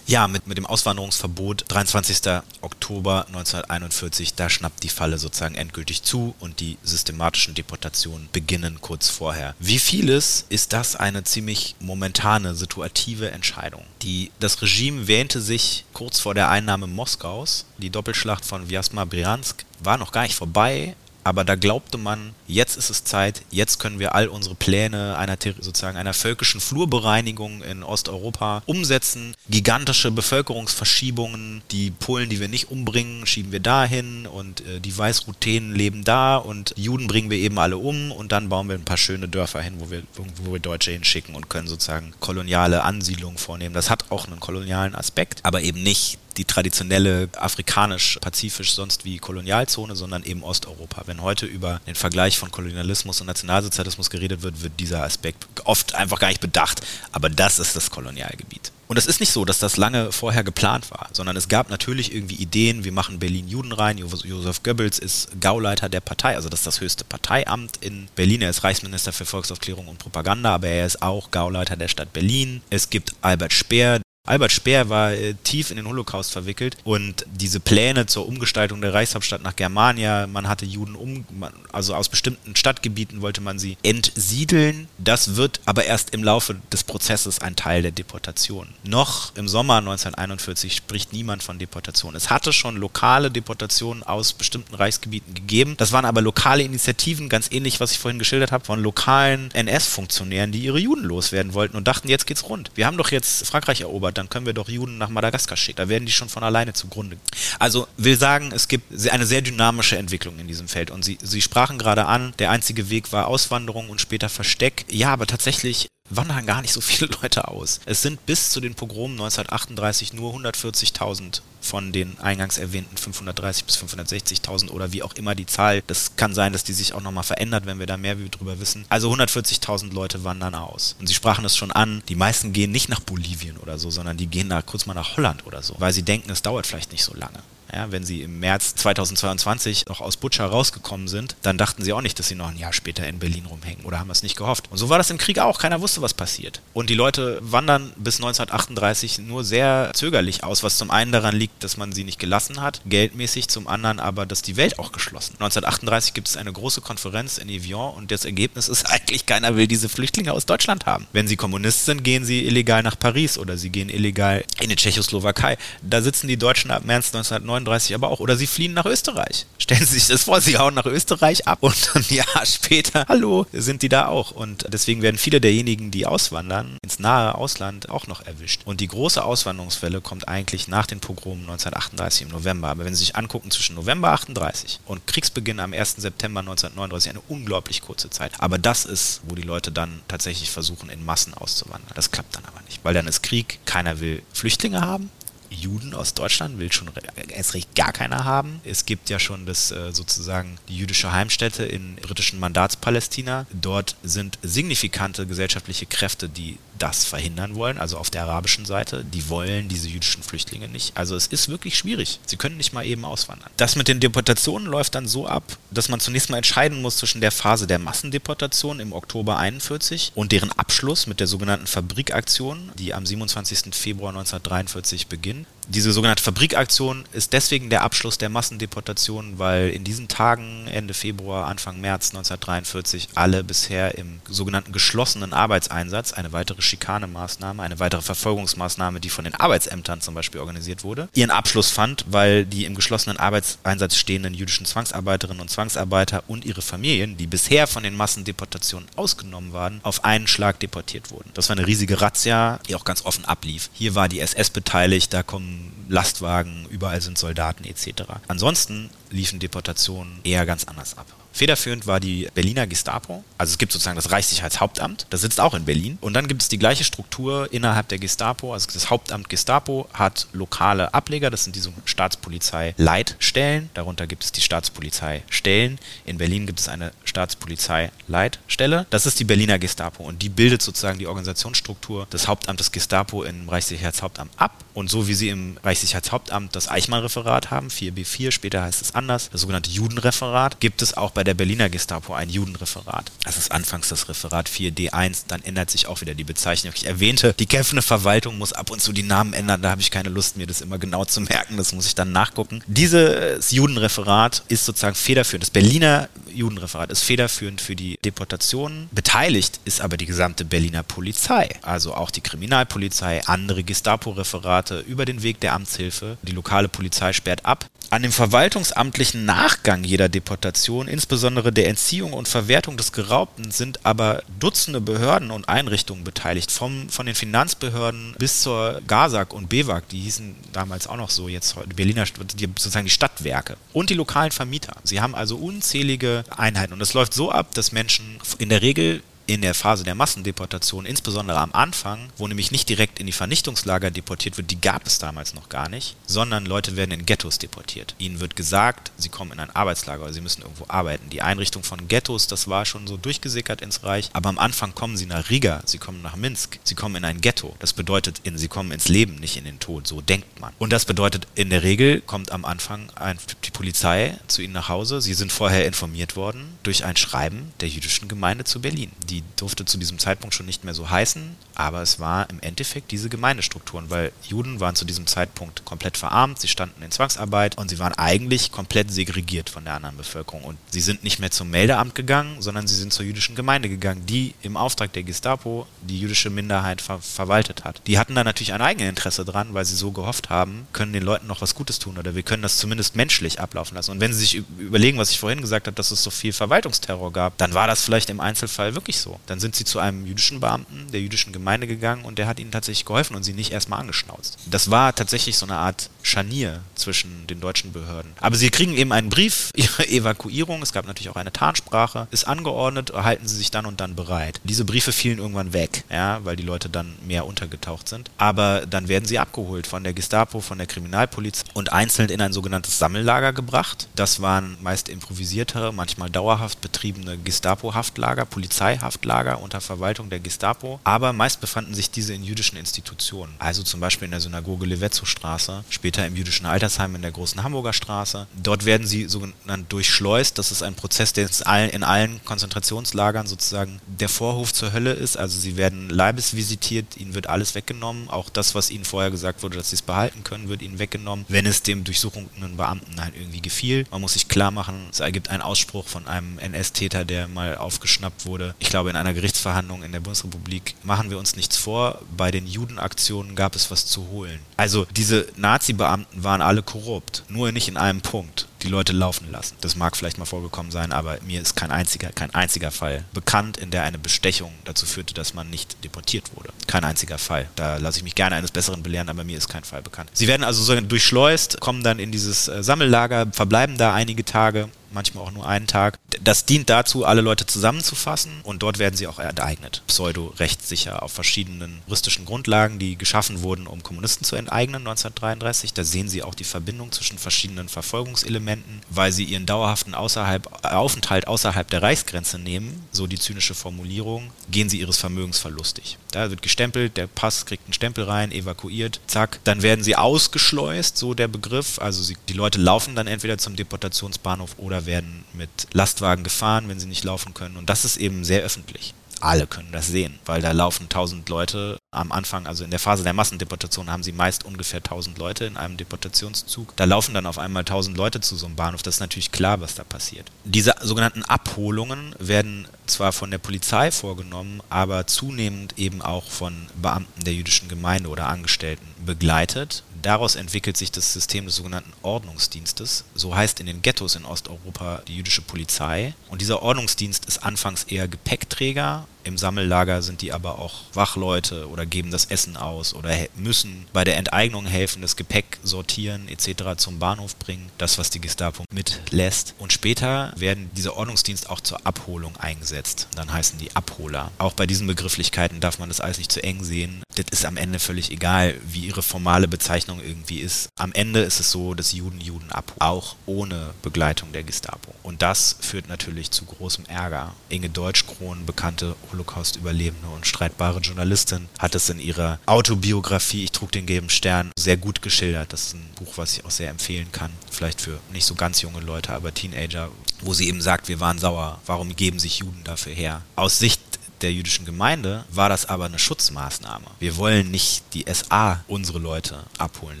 Ja, mit, mit dem Auswanderungsverbot 23. Oktober 1941, da schnappt die Falle sozusagen endgültig zu und die systematischen Deportationen beginnen kurz vorher. Wie vieles ist das eine ziemlich momentane, situative Entscheidung. Die, das Regime wähnte sich kurz vor der Einnahme Moskaus. Die Doppelschlacht von Vyazma Briansk war noch gar nicht vorbei, aber da glaubte man, jetzt ist es Zeit, jetzt können wir all unsere Pläne einer sozusagen einer völkischen Flurbereinigung in Osteuropa umsetzen. Gigantische Bevölkerungsverschiebungen, die Polen, die wir nicht umbringen, schieben wir dahin und äh, die Weißruthenen leben da und Juden bringen wir eben alle um und dann bauen wir ein paar schöne Dörfer hin, wo wir, wo wir Deutsche hinschicken und können sozusagen koloniale Ansiedlungen vornehmen. Das hat auch einen kolonialen Aspekt, aber eben nicht die traditionelle afrikanisch-pazifisch sonst wie Kolonialzone, sondern eben Osteuropa. Wenn heute über den Vergleich von Kolonialismus und Nationalsozialismus geredet wird, wird dieser Aspekt oft einfach gar nicht bedacht. Aber das ist das Kolonialgebiet. Und es ist nicht so, dass das lange vorher geplant war, sondern es gab natürlich irgendwie Ideen, wir machen Berlin Juden rein. Josef Goebbels ist Gauleiter der Partei, also das ist das höchste Parteiamt in Berlin. Er ist Reichsminister für Volksaufklärung und Propaganda, aber er ist auch Gauleiter der Stadt Berlin. Es gibt Albert Speer, Albert Speer war äh, tief in den Holocaust verwickelt und diese Pläne zur Umgestaltung der Reichshauptstadt nach Germania, man hatte Juden um, also aus bestimmten Stadtgebieten wollte man sie entsiedeln. Das wird aber erst im Laufe des Prozesses ein Teil der Deportation. Noch im Sommer 1941 spricht niemand von Deportation. Es hatte schon lokale Deportationen aus bestimmten Reichsgebieten gegeben. Das waren aber lokale Initiativen, ganz ähnlich, was ich vorhin geschildert habe, von lokalen NS-Funktionären, die ihre Juden loswerden wollten und dachten, jetzt geht's rund. Wir haben doch jetzt Frankreich erobert dann können wir doch Juden nach Madagaskar schicken. Da werden die schon von alleine zugrunde. Also will sagen, es gibt eine sehr dynamische Entwicklung in diesem Feld. Und Sie, Sie sprachen gerade an, der einzige Weg war Auswanderung und später Versteck. Ja, aber tatsächlich wandern gar nicht so viele *laughs* Leute aus. Es sind bis zu den Pogromen 1938 nur 140.000 von den eingangs erwähnten 530 bis 560.000 oder wie auch immer die Zahl. Das kann sein, dass die sich auch nochmal verändert, wenn wir da mehr drüber wissen. Also 140.000 Leute wandern aus. Und Sie sprachen es schon an, die meisten gehen nicht nach Bolivien oder so, sondern die gehen da kurz mal nach Holland oder so, weil sie denken, es dauert vielleicht nicht so lange. Ja, wenn sie im März 2022 noch aus Butcher rausgekommen sind, dann dachten sie auch nicht, dass sie noch ein Jahr später in Berlin rumhängen oder haben es nicht gehofft. Und so war das im Krieg auch. Keiner wusste, was passiert. Und die Leute wandern bis 1938 nur sehr zögerlich aus, was zum einen daran liegt, dass man sie nicht gelassen hat, geldmäßig, zum anderen aber, dass die Welt auch geschlossen. 1938 gibt es eine große Konferenz in Evian und das Ergebnis ist *laughs* eigentlich, keiner will diese Flüchtlinge aus Deutschland haben. Wenn sie Kommunist sind, gehen sie illegal nach Paris oder sie gehen illegal in die Tschechoslowakei. Da sitzen die Deutschen ab März 1939 39 aber auch. Oder sie fliehen nach Österreich. *laughs* Stellen Sie sich das vor, sie hauen nach Österreich ab und *laughs* ein Jahr später, hallo, sind die da auch. Und deswegen werden viele derjenigen, die auswandern, ins nahe Ausland auch noch erwischt. Und die große Auswanderungswelle kommt eigentlich nach den Pogromen 1938 im November. Aber wenn Sie sich angucken, zwischen November 38 und Kriegsbeginn am 1. September 1939, eine unglaublich kurze Zeit. Aber das ist, wo die Leute dann tatsächlich versuchen, in Massen auszuwandern. Das klappt dann aber nicht, weil dann ist Krieg, keiner will Flüchtlinge haben, Juden aus Deutschland will schon erst recht gar keiner haben. Es gibt ja schon das äh, sozusagen die jüdische Heimstätte in britischen Mandatspalästina. Dort sind signifikante gesellschaftliche Kräfte, die das verhindern wollen, also auf der arabischen Seite. Die wollen diese jüdischen Flüchtlinge nicht. Also es ist wirklich schwierig. Sie können nicht mal eben auswandern. Das mit den Deportationen läuft dann so ab, dass man zunächst mal entscheiden muss zwischen der Phase der Massendeportation im Oktober 41 und deren Abschluss mit der sogenannten Fabrikaktion, die am 27. Februar 1943 beginnt. Diese sogenannte Fabrikaktion ist deswegen der Abschluss der Massendeportation, weil in diesen Tagen, Ende Februar, Anfang März 1943, alle bisher im sogenannten geschlossenen Arbeitseinsatz, eine weitere Schikanemaßnahme, eine weitere Verfolgungsmaßnahme, die von den Arbeitsämtern zum Beispiel organisiert wurde, ihren Abschluss fand, weil die im geschlossenen Arbeitseinsatz stehenden jüdischen Zwangsarbeiterinnen und Zwangsarbeiter und ihre Familien, die bisher von den Massendeportationen ausgenommen waren, auf einen Schlag deportiert wurden. Das war eine riesige Razzia, die auch ganz offen ablief. Hier war die SS beteiligt, da kommen Lastwagen, überall sind Soldaten etc. Ansonsten liefen Deportationen eher ganz anders ab. Federführend war die Berliner Gestapo. Also es gibt sozusagen das Reichssicherheitshauptamt, das sitzt auch in Berlin. Und dann gibt es die gleiche Struktur innerhalb der Gestapo. Also das Hauptamt Gestapo hat lokale Ableger, das sind diese Staatspolizei-Leitstellen. Darunter gibt es die Staatspolizei-Stellen. In Berlin gibt es eine Staatspolizei-Leitstelle. Das ist die Berliner Gestapo und die bildet sozusagen die Organisationsstruktur des Hauptamtes Gestapo im Reichssicherheitshauptamt ab. Und so wie sie im Reichssicherheitshauptamt das Eichmann-Referat haben, 4B4, später heißt es anders, das sogenannte Judenreferat, gibt es auch bei bei der Berliner Gestapo ein Judenreferat. Das ist anfangs das Referat 4D1, dann ändert sich auch wieder die Bezeichnung. Ich erwähnte, die kämpfende Verwaltung muss ab und zu die Namen ändern, da habe ich keine Lust, mir das immer genau zu merken, das muss ich dann nachgucken. Dieses Judenreferat ist sozusagen federführend. Das Berliner Judenreferat ist federführend für die Deportationen. Beteiligt ist aber die gesamte Berliner Polizei, also auch die Kriminalpolizei, andere Gestapo-Referate über den Weg der Amtshilfe. Die lokale Polizei sperrt ab. An dem verwaltungsamtlichen Nachgang jeder Deportation, insbesondere der Entziehung und Verwertung des Geraubten, sind aber Dutzende Behörden und Einrichtungen beteiligt, vom, von den Finanzbehörden bis zur GASAG und BEWAG, die hießen damals auch noch so, jetzt Berliner, die, sozusagen die Stadtwerke und die lokalen Vermieter. Sie haben also unzählige Einheiten und es läuft so ab, dass Menschen in der Regel in der Phase der Massendeportation, insbesondere am Anfang, wo nämlich nicht direkt in die Vernichtungslager deportiert wird, die gab es damals noch gar nicht, sondern Leute werden in Ghettos deportiert. Ihnen wird gesagt, sie kommen in ein Arbeitslager oder sie müssen irgendwo arbeiten. Die Einrichtung von Ghettos, das war schon so durchgesickert ins Reich, aber am Anfang kommen sie nach Riga, sie kommen nach Minsk, sie kommen in ein Ghetto. Das bedeutet, sie kommen ins Leben, nicht in den Tod, so denkt man. Und das bedeutet, in der Regel kommt am Anfang ein, die Polizei zu ihnen nach Hause. Sie sind vorher informiert worden durch ein Schreiben der jüdischen Gemeinde zu Berlin. Die durfte zu diesem Zeitpunkt schon nicht mehr so heißen, aber es war im Endeffekt diese Gemeindestrukturen, weil Juden waren zu diesem Zeitpunkt komplett verarmt, sie standen in Zwangsarbeit und sie waren eigentlich komplett segregiert von der anderen Bevölkerung. Und sie sind nicht mehr zum Meldeamt gegangen, sondern sie sind zur jüdischen Gemeinde gegangen, die im Auftrag der Gestapo die jüdische Minderheit ver verwaltet hat. Die hatten da natürlich ein eigenes Interesse dran, weil sie so gehofft haben, können den Leuten noch was Gutes tun oder wir können das zumindest menschlich ablaufen lassen. Und wenn sie sich überlegen, was ich vorhin gesagt habe, dass es so viel Verwaltungsterror gab, dann war das vielleicht im Einzelfall wirklich so. Dann sind sie zu einem jüdischen Beamten der jüdischen Gemeinde gegangen und der hat ihnen tatsächlich geholfen und sie nicht erstmal angeschnauzt. Das war tatsächlich so eine Art Scharnier zwischen den deutschen Behörden. Aber sie kriegen eben einen Brief, *laughs* ihre Evakuierung, es gab natürlich auch eine Tarnsprache, ist angeordnet, halten sie sich dann und dann bereit. Diese Briefe fielen irgendwann weg, ja, weil die Leute dann mehr untergetaucht sind. Aber dann werden sie abgeholt von der Gestapo, von der Kriminalpolizei und einzeln in ein sogenanntes Sammellager gebracht. Das waren meist improvisierte, manchmal dauerhaft betriebene Gestapo-Haftlager, Polizeihaftlager unter Verwaltung der Gestapo. Aber meist befanden sich diese in jüdischen Institutionen. Also zum Beispiel in der Synagoge Levetzow-Straße, später später im jüdischen Altersheim in der großen Hamburger Straße. Dort werden sie sogenannt durchschleust. Das ist ein Prozess, der in allen Konzentrationslagern sozusagen der Vorhof zur Hölle ist. Also sie werden leibesvisitiert, ihnen wird alles weggenommen. Auch das, was ihnen vorher gesagt wurde, dass sie es behalten können, wird ihnen weggenommen, wenn es dem durchsuchenden Beamten halt irgendwie gefiel. Man muss sich klar machen, es ergibt einen Ausspruch von einem NS-Täter, der mal aufgeschnappt wurde. Ich glaube, in einer Gerichtsverhandlung in der Bundesrepublik machen wir uns nichts vor. Bei den Judenaktionen gab es was zu holen. Also diese Nazi- Beamten waren alle korrupt. Nur nicht in einem Punkt. Die Leute laufen lassen. Das mag vielleicht mal vorgekommen sein, aber mir ist kein einziger, kein einziger Fall bekannt, in der eine Bestechung dazu führte, dass man nicht deportiert wurde. Kein einziger Fall. Da lasse ich mich gerne eines Besseren belehren, aber mir ist kein Fall bekannt. Sie werden also so durchschleust, kommen dann in dieses äh, Sammellager, verbleiben da einige Tage manchmal auch nur einen Tag. Das dient dazu, alle Leute zusammenzufassen und dort werden sie auch enteignet. Pseudo-rechtssicher auf verschiedenen juristischen Grundlagen, die geschaffen wurden, um Kommunisten zu enteignen 1933. Da sehen Sie auch die Verbindung zwischen verschiedenen Verfolgungselementen, weil sie ihren dauerhaften außerhalb, Aufenthalt außerhalb der Reichsgrenze nehmen, so die zynische Formulierung, gehen sie ihres Vermögens verlustig. Da wird gestempelt, der Pass kriegt einen Stempel rein, evakuiert, zack. Dann werden sie ausgeschleust, so der Begriff. Also sie, die Leute laufen dann entweder zum Deportationsbahnhof oder werden mit Lastwagen gefahren, wenn sie nicht laufen können. Und das ist eben sehr öffentlich alle können das sehen, weil da laufen tausend Leute am Anfang, also in der Phase der Massendeportation haben sie meist ungefähr tausend Leute in einem Deportationszug. Da laufen dann auf einmal tausend Leute zu so einem Bahnhof. Das ist natürlich klar, was da passiert. Diese sogenannten Abholungen werden zwar von der Polizei vorgenommen, aber zunehmend eben auch von Beamten der jüdischen Gemeinde oder Angestellten begleitet. Daraus entwickelt sich das System des sogenannten Ordnungsdienstes. So heißt in den Ghettos in Osteuropa die jüdische Polizei. Und dieser Ordnungsdienst ist anfangs eher Gepäckträger im Sammellager sind die aber auch Wachleute oder geben das Essen aus oder müssen bei der Enteignung helfen, das Gepäck sortieren etc. zum Bahnhof bringen, das was die Gestapo mitlässt. Und später werden dieser Ordnungsdienst auch zur Abholung eingesetzt. Dann heißen die Abholer. Auch bei diesen Begrifflichkeiten darf man das alles nicht zu eng sehen. Das ist am Ende völlig egal, wie ihre formale Bezeichnung irgendwie ist. Am Ende ist es so, dass Juden Juden abholen, auch ohne Begleitung der Gestapo. Und das führt natürlich zu großem Ärger. Inge Deutschkron, bekannte Holocaust-Überlebende und streitbare Journalistin, hat es in ihrer Autobiografie Ich trug den gelben Stern sehr gut geschildert. Das ist ein Buch, was ich auch sehr empfehlen kann. Vielleicht für nicht so ganz junge Leute, aber Teenager, wo sie eben sagt, wir waren sauer. Warum geben sich Juden dafür her? Aus Sicht der jüdischen Gemeinde war das aber eine Schutzmaßnahme. Wir wollen nicht die SA unsere Leute abholen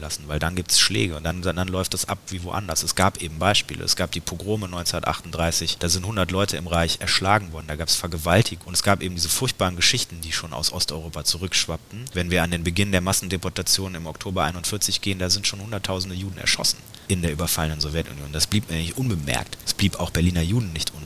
lassen, weil dann gibt es Schläge und dann, dann läuft das ab wie woanders. Es gab eben Beispiele. Es gab die Pogrome 1938, da sind 100 Leute im Reich erschlagen worden, da gab es Vergewaltigung und es gab eben diese furchtbaren Geschichten, die schon aus Osteuropa zurückschwappten. Wenn wir an den Beginn der Massendeportation im Oktober 41 gehen, da sind schon hunderttausende Juden erschossen in der überfallenen Sowjetunion. Das blieb mir nicht unbemerkt. Es blieb auch Berliner Juden nicht unbemerkt.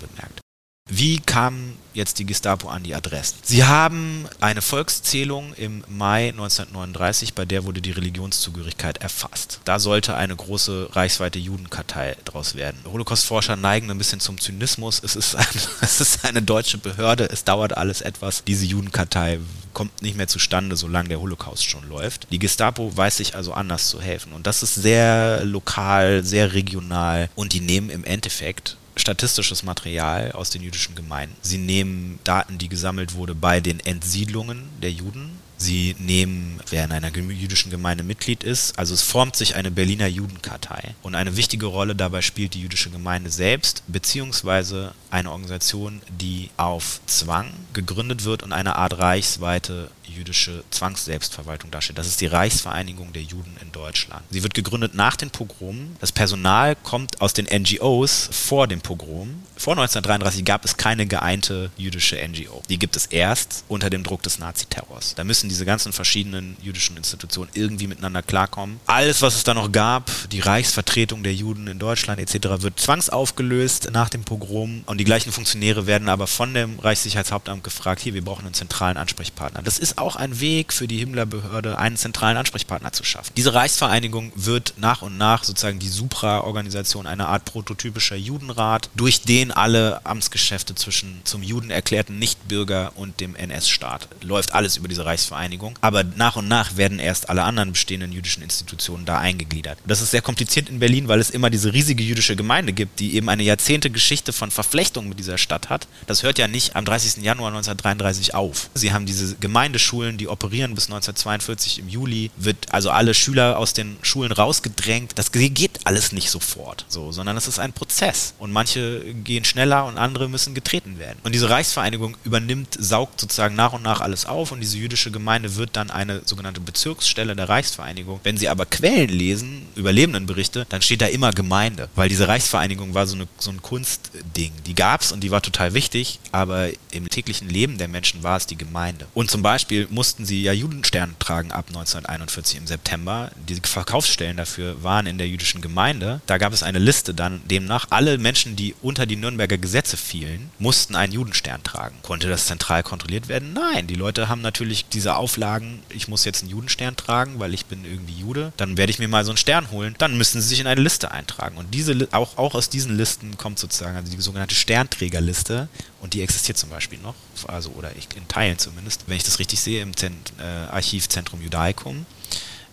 Wie kam jetzt die Gestapo an die Adressen? Sie haben eine Volkszählung im Mai 1939, bei der wurde die Religionszugehörigkeit erfasst. Da sollte eine große reichsweite Judenkartei draus werden. Holocaust-Forscher neigen ein bisschen zum Zynismus. Es ist, ein, *laughs* es ist eine deutsche Behörde, es dauert alles etwas. Diese Judenkartei kommt nicht mehr zustande, solange der Holocaust schon läuft. Die Gestapo weiß sich also anders zu helfen. Und das ist sehr lokal, sehr regional. Und die nehmen im Endeffekt statistisches Material aus den jüdischen Gemeinden. Sie nehmen Daten, die gesammelt wurde bei den Entsiedlungen der Juden. Sie nehmen, wer in einer jüdischen Gemeinde Mitglied ist, also es formt sich eine Berliner Judenkartei. Und eine wichtige Rolle dabei spielt die jüdische Gemeinde selbst, beziehungsweise eine Organisation, die auf Zwang gegründet wird und eine Art reichsweite jüdische Zwangsselbstverwaltung darstellt. Das ist die Reichsvereinigung der Juden in Deutschland. Sie wird gegründet nach den Pogromen. Das Personal kommt aus den NGOs vor dem Pogrom. Vor 1933 gab es keine geeinte jüdische NGO. Die gibt es erst unter dem Druck des Naziterrors. Da müssen diese ganzen verschiedenen jüdischen Institutionen irgendwie miteinander klarkommen. Alles, was es da noch gab, die Reichsvertretung der Juden in Deutschland etc., wird zwangsaufgelöst nach dem Pogrom und die gleichen Funktionäre werden aber von dem Reichssicherheitshauptamt gefragt, hier, wir brauchen einen zentralen Ansprechpartner. Das ist auch ein Weg für die Himmlerbehörde, einen zentralen Ansprechpartner zu schaffen. Diese Reichsvereinigung wird nach und nach sozusagen die Supra-Organisation, eine Art prototypischer Judenrat, durch den alle Amtsgeschäfte zwischen zum Juden erklärten Nichtbürger und dem NS-Staat läuft alles über diese Reichsvereinigung. Aber nach und nach werden erst alle anderen bestehenden jüdischen Institutionen da eingegliedert. Das ist sehr kompliziert in Berlin, weil es immer diese riesige jüdische Gemeinde gibt, die eben eine Jahrzehnte Geschichte von Verflechtung mit dieser Stadt hat. Das hört ja nicht am 30. Januar 1933 auf. Sie haben diese Gemeinde Schulen, die operieren bis 1942 im Juli, wird also alle Schüler aus den Schulen rausgedrängt. Das geht alles nicht sofort, so, sondern es ist ein Prozess. Und manche gehen schneller und andere müssen getreten werden. Und diese Reichsvereinigung übernimmt, saugt sozusagen nach und nach alles auf und diese jüdische Gemeinde wird dann eine sogenannte Bezirksstelle der Reichsvereinigung. Wenn Sie aber Quellen lesen, Überlebendenberichte, dann steht da immer Gemeinde, weil diese Reichsvereinigung war so, eine, so ein Kunstding. Die gab es und die war total wichtig, aber im täglichen Leben der Menschen war es die Gemeinde. Und zum Beispiel mussten sie ja Judenstern tragen ab 1941 im September. Die Verkaufsstellen dafür waren in der jüdischen Gemeinde. Da gab es eine Liste dann, demnach alle Menschen, die unter die Nürnberger Gesetze fielen, mussten einen Judenstern tragen. Konnte das zentral kontrolliert werden? Nein, die Leute haben natürlich diese Auflagen, ich muss jetzt einen Judenstern tragen, weil ich bin irgendwie Jude. Dann werde ich mir mal so einen Stern holen. Dann müssen sie sich in eine Liste eintragen. Und diese, auch, auch aus diesen Listen kommt sozusagen also die sogenannte Sternträgerliste. Und die existiert zum Beispiel noch, also oder ich, in Teilen zumindest, wenn ich das richtig sehe, im Zent, äh, Archiv Zentrum Judaicum.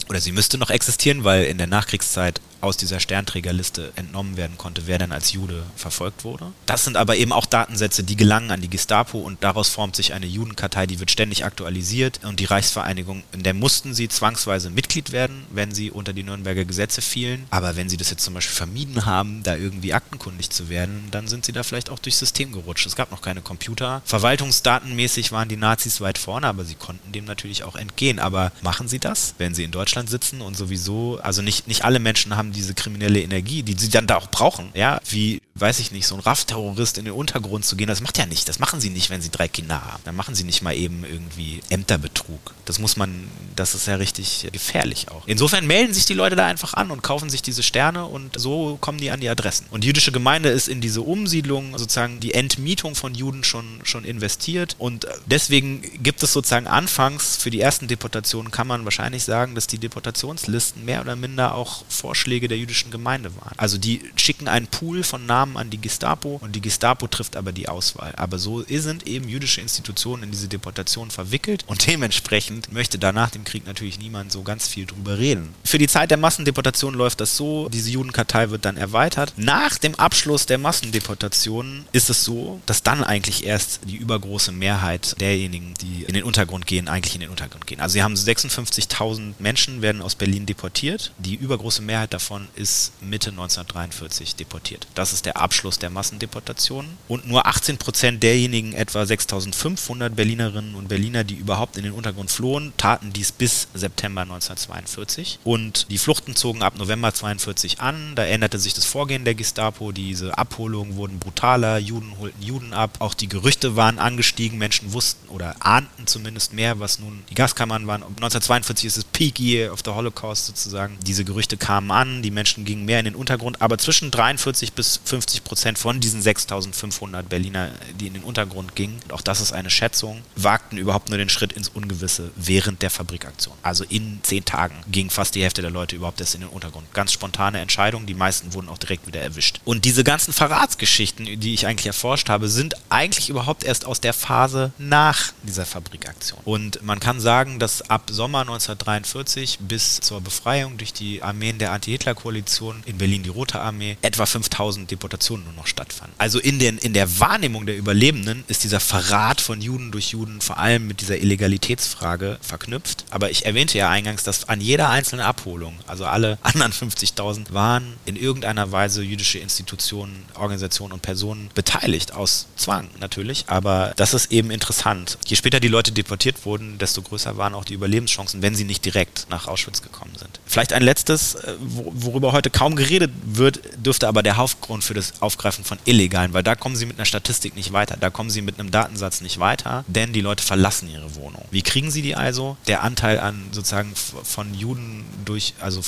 Oder sie müsste noch existieren, weil in der Nachkriegszeit aus dieser Sternträgerliste entnommen werden konnte, wer denn als Jude verfolgt wurde. Das sind aber eben auch Datensätze, die gelangen an die Gestapo und daraus formt sich eine Judenkartei, die wird ständig aktualisiert und die Reichsvereinigung, in der mussten sie zwangsweise Mitglied werden, wenn sie unter die Nürnberger Gesetze fielen. Aber wenn sie das jetzt zum Beispiel vermieden haben, da irgendwie aktenkundig zu werden, dann sind sie da vielleicht auch durchs System gerutscht. Es gab noch keine Computer. Verwaltungsdatenmäßig waren die Nazis weit vorne, aber sie konnten dem natürlich auch entgehen. Aber machen sie das, wenn sie in Deutschland sitzen und sowieso, also nicht, nicht alle Menschen haben diese kriminelle Energie, die sie dann da auch brauchen, ja, wie weiß ich nicht, so ein Raff-Terrorist in den Untergrund zu gehen, das macht ja nicht. Das machen sie nicht, wenn sie drei Kinder haben. Dann machen sie nicht mal eben irgendwie Ämterbetrug. Das muss man, das ist ja richtig gefährlich auch. Insofern melden sich die Leute da einfach an und kaufen sich diese Sterne und so kommen die an die Adressen. Und die jüdische Gemeinde ist in diese Umsiedlung, sozusagen die Entmietung von Juden schon, schon investiert und deswegen gibt es sozusagen anfangs für die ersten Deportationen kann man wahrscheinlich sagen, dass die Deportationslisten mehr oder minder auch Vorschläge der jüdischen Gemeinde waren. Also die schicken einen Pool von Namen kamen an die Gestapo und die Gestapo trifft aber die Auswahl. Aber so sind eben jüdische Institutionen in diese Deportation verwickelt und dementsprechend möchte da nach dem Krieg natürlich niemand so ganz viel drüber reden. Für die Zeit der Massendeportation läuft das so, diese Judenkartei wird dann erweitert. Nach dem Abschluss der Massendeportation ist es so, dass dann eigentlich erst die übergroße Mehrheit derjenigen, die in den Untergrund gehen, eigentlich in den Untergrund gehen. Also sie haben 56.000 Menschen werden aus Berlin deportiert. Die übergroße Mehrheit davon ist Mitte 1943 deportiert. Das ist der Abschluss der Massendeportation. Und nur 18 Prozent derjenigen, etwa 6.500 Berlinerinnen und Berliner, die überhaupt in den Untergrund flohen, taten dies bis September 1942. Und die Fluchten zogen ab November 1942 an. Da änderte sich das Vorgehen der Gestapo. Diese Abholungen wurden brutaler. Juden holten Juden ab. Auch die Gerüchte waren angestiegen. Menschen wussten oder ahnten zumindest mehr, was nun die Gaskammern waren. 1942 ist es Peak Year of the Holocaust sozusagen. Diese Gerüchte kamen an. Die Menschen gingen mehr in den Untergrund. Aber zwischen 43 bis 50 Prozent von diesen 6500 Berliner, die in den Untergrund gingen, auch das ist eine Schätzung, wagten überhaupt nur den Schritt ins Ungewisse während der Fabrikaktion. Also in zehn Tagen ging fast die Hälfte der Leute überhaupt erst in den Untergrund. Ganz spontane Entscheidung. Die meisten wurden auch direkt wieder erwischt. Und diese ganzen Verratsgeschichten, die ich eigentlich erforscht habe, sind eigentlich überhaupt erst aus der Phase nach dieser Fabrikaktion. Und man kann sagen, dass ab Sommer 1943 bis zur Befreiung durch die Armeen der Anti-Hitler-Koalition in Berlin die Rote Armee etwa 5000 Deportationen nur noch stattfanden. Also in, den, in der Wahrnehmung der Überlebenden ist dieser Verrat von Juden durch Juden vor allem mit dieser Illegalitätsfrage verknüpft. Aber ich erwähnte ja eingangs, dass an jeder einzelnen Abholung, also alle *laughs* anderen 50.000, waren in irgendeiner Weise jüdische Institutionen, Organisationen und Personen beteiligt, aus Zwang natürlich. Aber das ist eben interessant. Je später die Leute deportiert wurden, desto größer waren auch die Überlebenschancen, wenn sie nicht direkt nach Auschwitz gekommen sind. Vielleicht ein letztes, äh, worüber heute kaum geredet wird, dürfte aber der Hauptgrund für das Aufgreifen von Illegalen, weil da kommen sie mit einer Statistik nicht weiter, da kommen sie mit einem Datensatz nicht weiter, denn die Leute verlassen ihre Wohnung. Wie kriegen sie die also? Der Anteil an sozusagen von Juden durch, also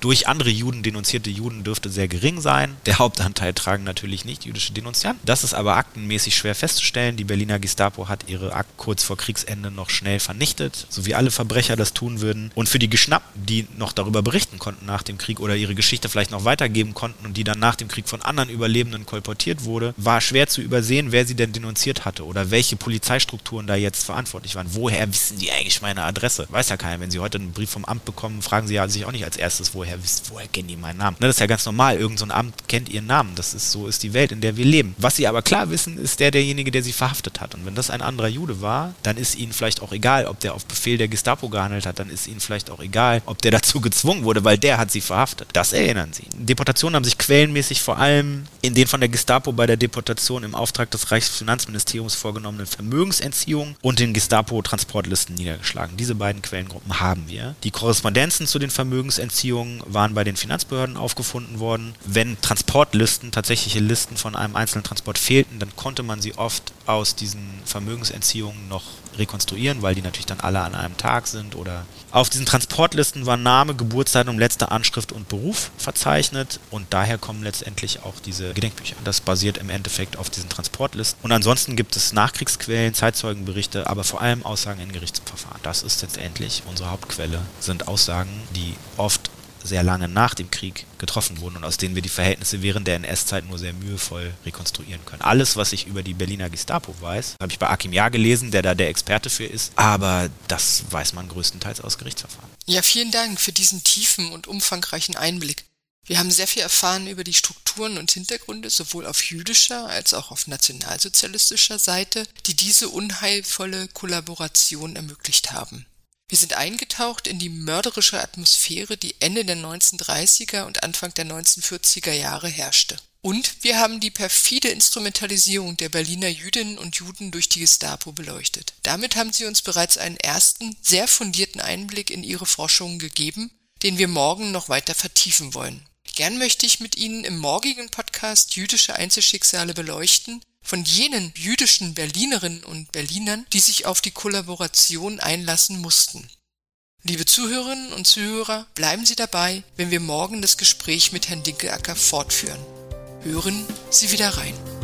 durch andere Juden denunzierte Juden dürfte sehr gering sein. Der Hauptanteil tragen natürlich nicht jüdische Denunzianten. Das ist aber aktenmäßig schwer festzustellen. Die Berliner Gestapo hat ihre Akten kurz vor Kriegsende noch schnell vernichtet, so wie alle Verbrecher das tun würden. Und für die Geschnappten, die noch darüber berichten konnten nach dem Krieg oder ihre Geschichte vielleicht noch weitergeben konnten und die dann nach dem Krieg von anderen Überlebenden kolportiert wurde, war schwer zu übersehen, wer sie denn denunziert hatte oder welche Polizeistrukturen da jetzt verantwortlich waren. Woher wissen die eigentlich meine Adresse? Weiß ja keiner. Wenn sie heute einen Brief vom Amt bekommen, fragen sie ja sich auch nicht als erstes, woher wisst, woher kennen die meinen Namen? Ne, das ist ja ganz normal. Irgend so ein Amt kennt ihren Namen. Das ist so ist die Welt, in der wir leben. Was sie aber klar wissen, ist der derjenige, der sie verhaftet hat. Und wenn das ein anderer Jude war, dann ist ihnen vielleicht auch egal, ob der auf Befehl der Gestapo gehandelt hat. Dann ist ihnen vielleicht auch egal, ob der dazu gezwungen wurde, weil der hat sie verhaftet. Das erinnern sie. Deportationen haben sich quellenmäßig vor allem in den von der Gestapo bei der Deportation im Auftrag des Reichsfinanzministeriums vorgenommenen Vermögensentziehungen und den Gestapo-Transportlisten niedergeschlagen. Diese beiden Quellengruppen haben wir. Die Korrespondenzen zu den Vermögensentziehungen waren bei den Finanzbehörden aufgefunden worden. Wenn Transportlisten, tatsächliche Listen von einem einzelnen Transport fehlten, dann konnte man sie oft aus diesen Vermögensentziehungen noch rekonstruieren, weil die natürlich dann alle an einem Tag sind oder auf diesen Transportlisten war Name, Geburtsdatum, letzte Anschrift und Beruf verzeichnet und daher kommen letztendlich auch diese Gedenkbücher. Das basiert im Endeffekt auf diesen Transportlisten und ansonsten gibt es Nachkriegsquellen, Zeitzeugenberichte, aber vor allem Aussagen in Gerichtsverfahren. Das ist letztendlich unsere Hauptquelle, sind Aussagen, die oft sehr lange nach dem Krieg getroffen wurden und aus denen wir die Verhältnisse während der NS-Zeit nur sehr mühevoll rekonstruieren können. Alles, was ich über die Berliner Gestapo weiß, habe ich bei Akim Jahr gelesen, der da der Experte für ist, aber das weiß man größtenteils aus Gerichtsverfahren. Ja, vielen Dank für diesen tiefen und umfangreichen Einblick. Wir haben sehr viel erfahren über die Strukturen und Hintergründe sowohl auf jüdischer als auch auf nationalsozialistischer Seite, die diese unheilvolle Kollaboration ermöglicht haben. Wir sind eingetaucht in die mörderische Atmosphäre, die Ende der 1930er und Anfang der 1940er Jahre herrschte. Und wir haben die perfide Instrumentalisierung der Berliner Jüdinnen und Juden durch die Gestapo beleuchtet. Damit haben sie uns bereits einen ersten, sehr fundierten Einblick in ihre Forschungen gegeben, den wir morgen noch weiter vertiefen wollen. Gern möchte ich mit Ihnen im morgigen Podcast jüdische Einzelschicksale beleuchten von jenen jüdischen Berlinerinnen und Berlinern, die sich auf die Kollaboration einlassen mussten. Liebe Zuhörerinnen und Zuhörer, bleiben Sie dabei, wenn wir morgen das Gespräch mit Herrn Dinkelacker fortführen. Hören Sie wieder rein.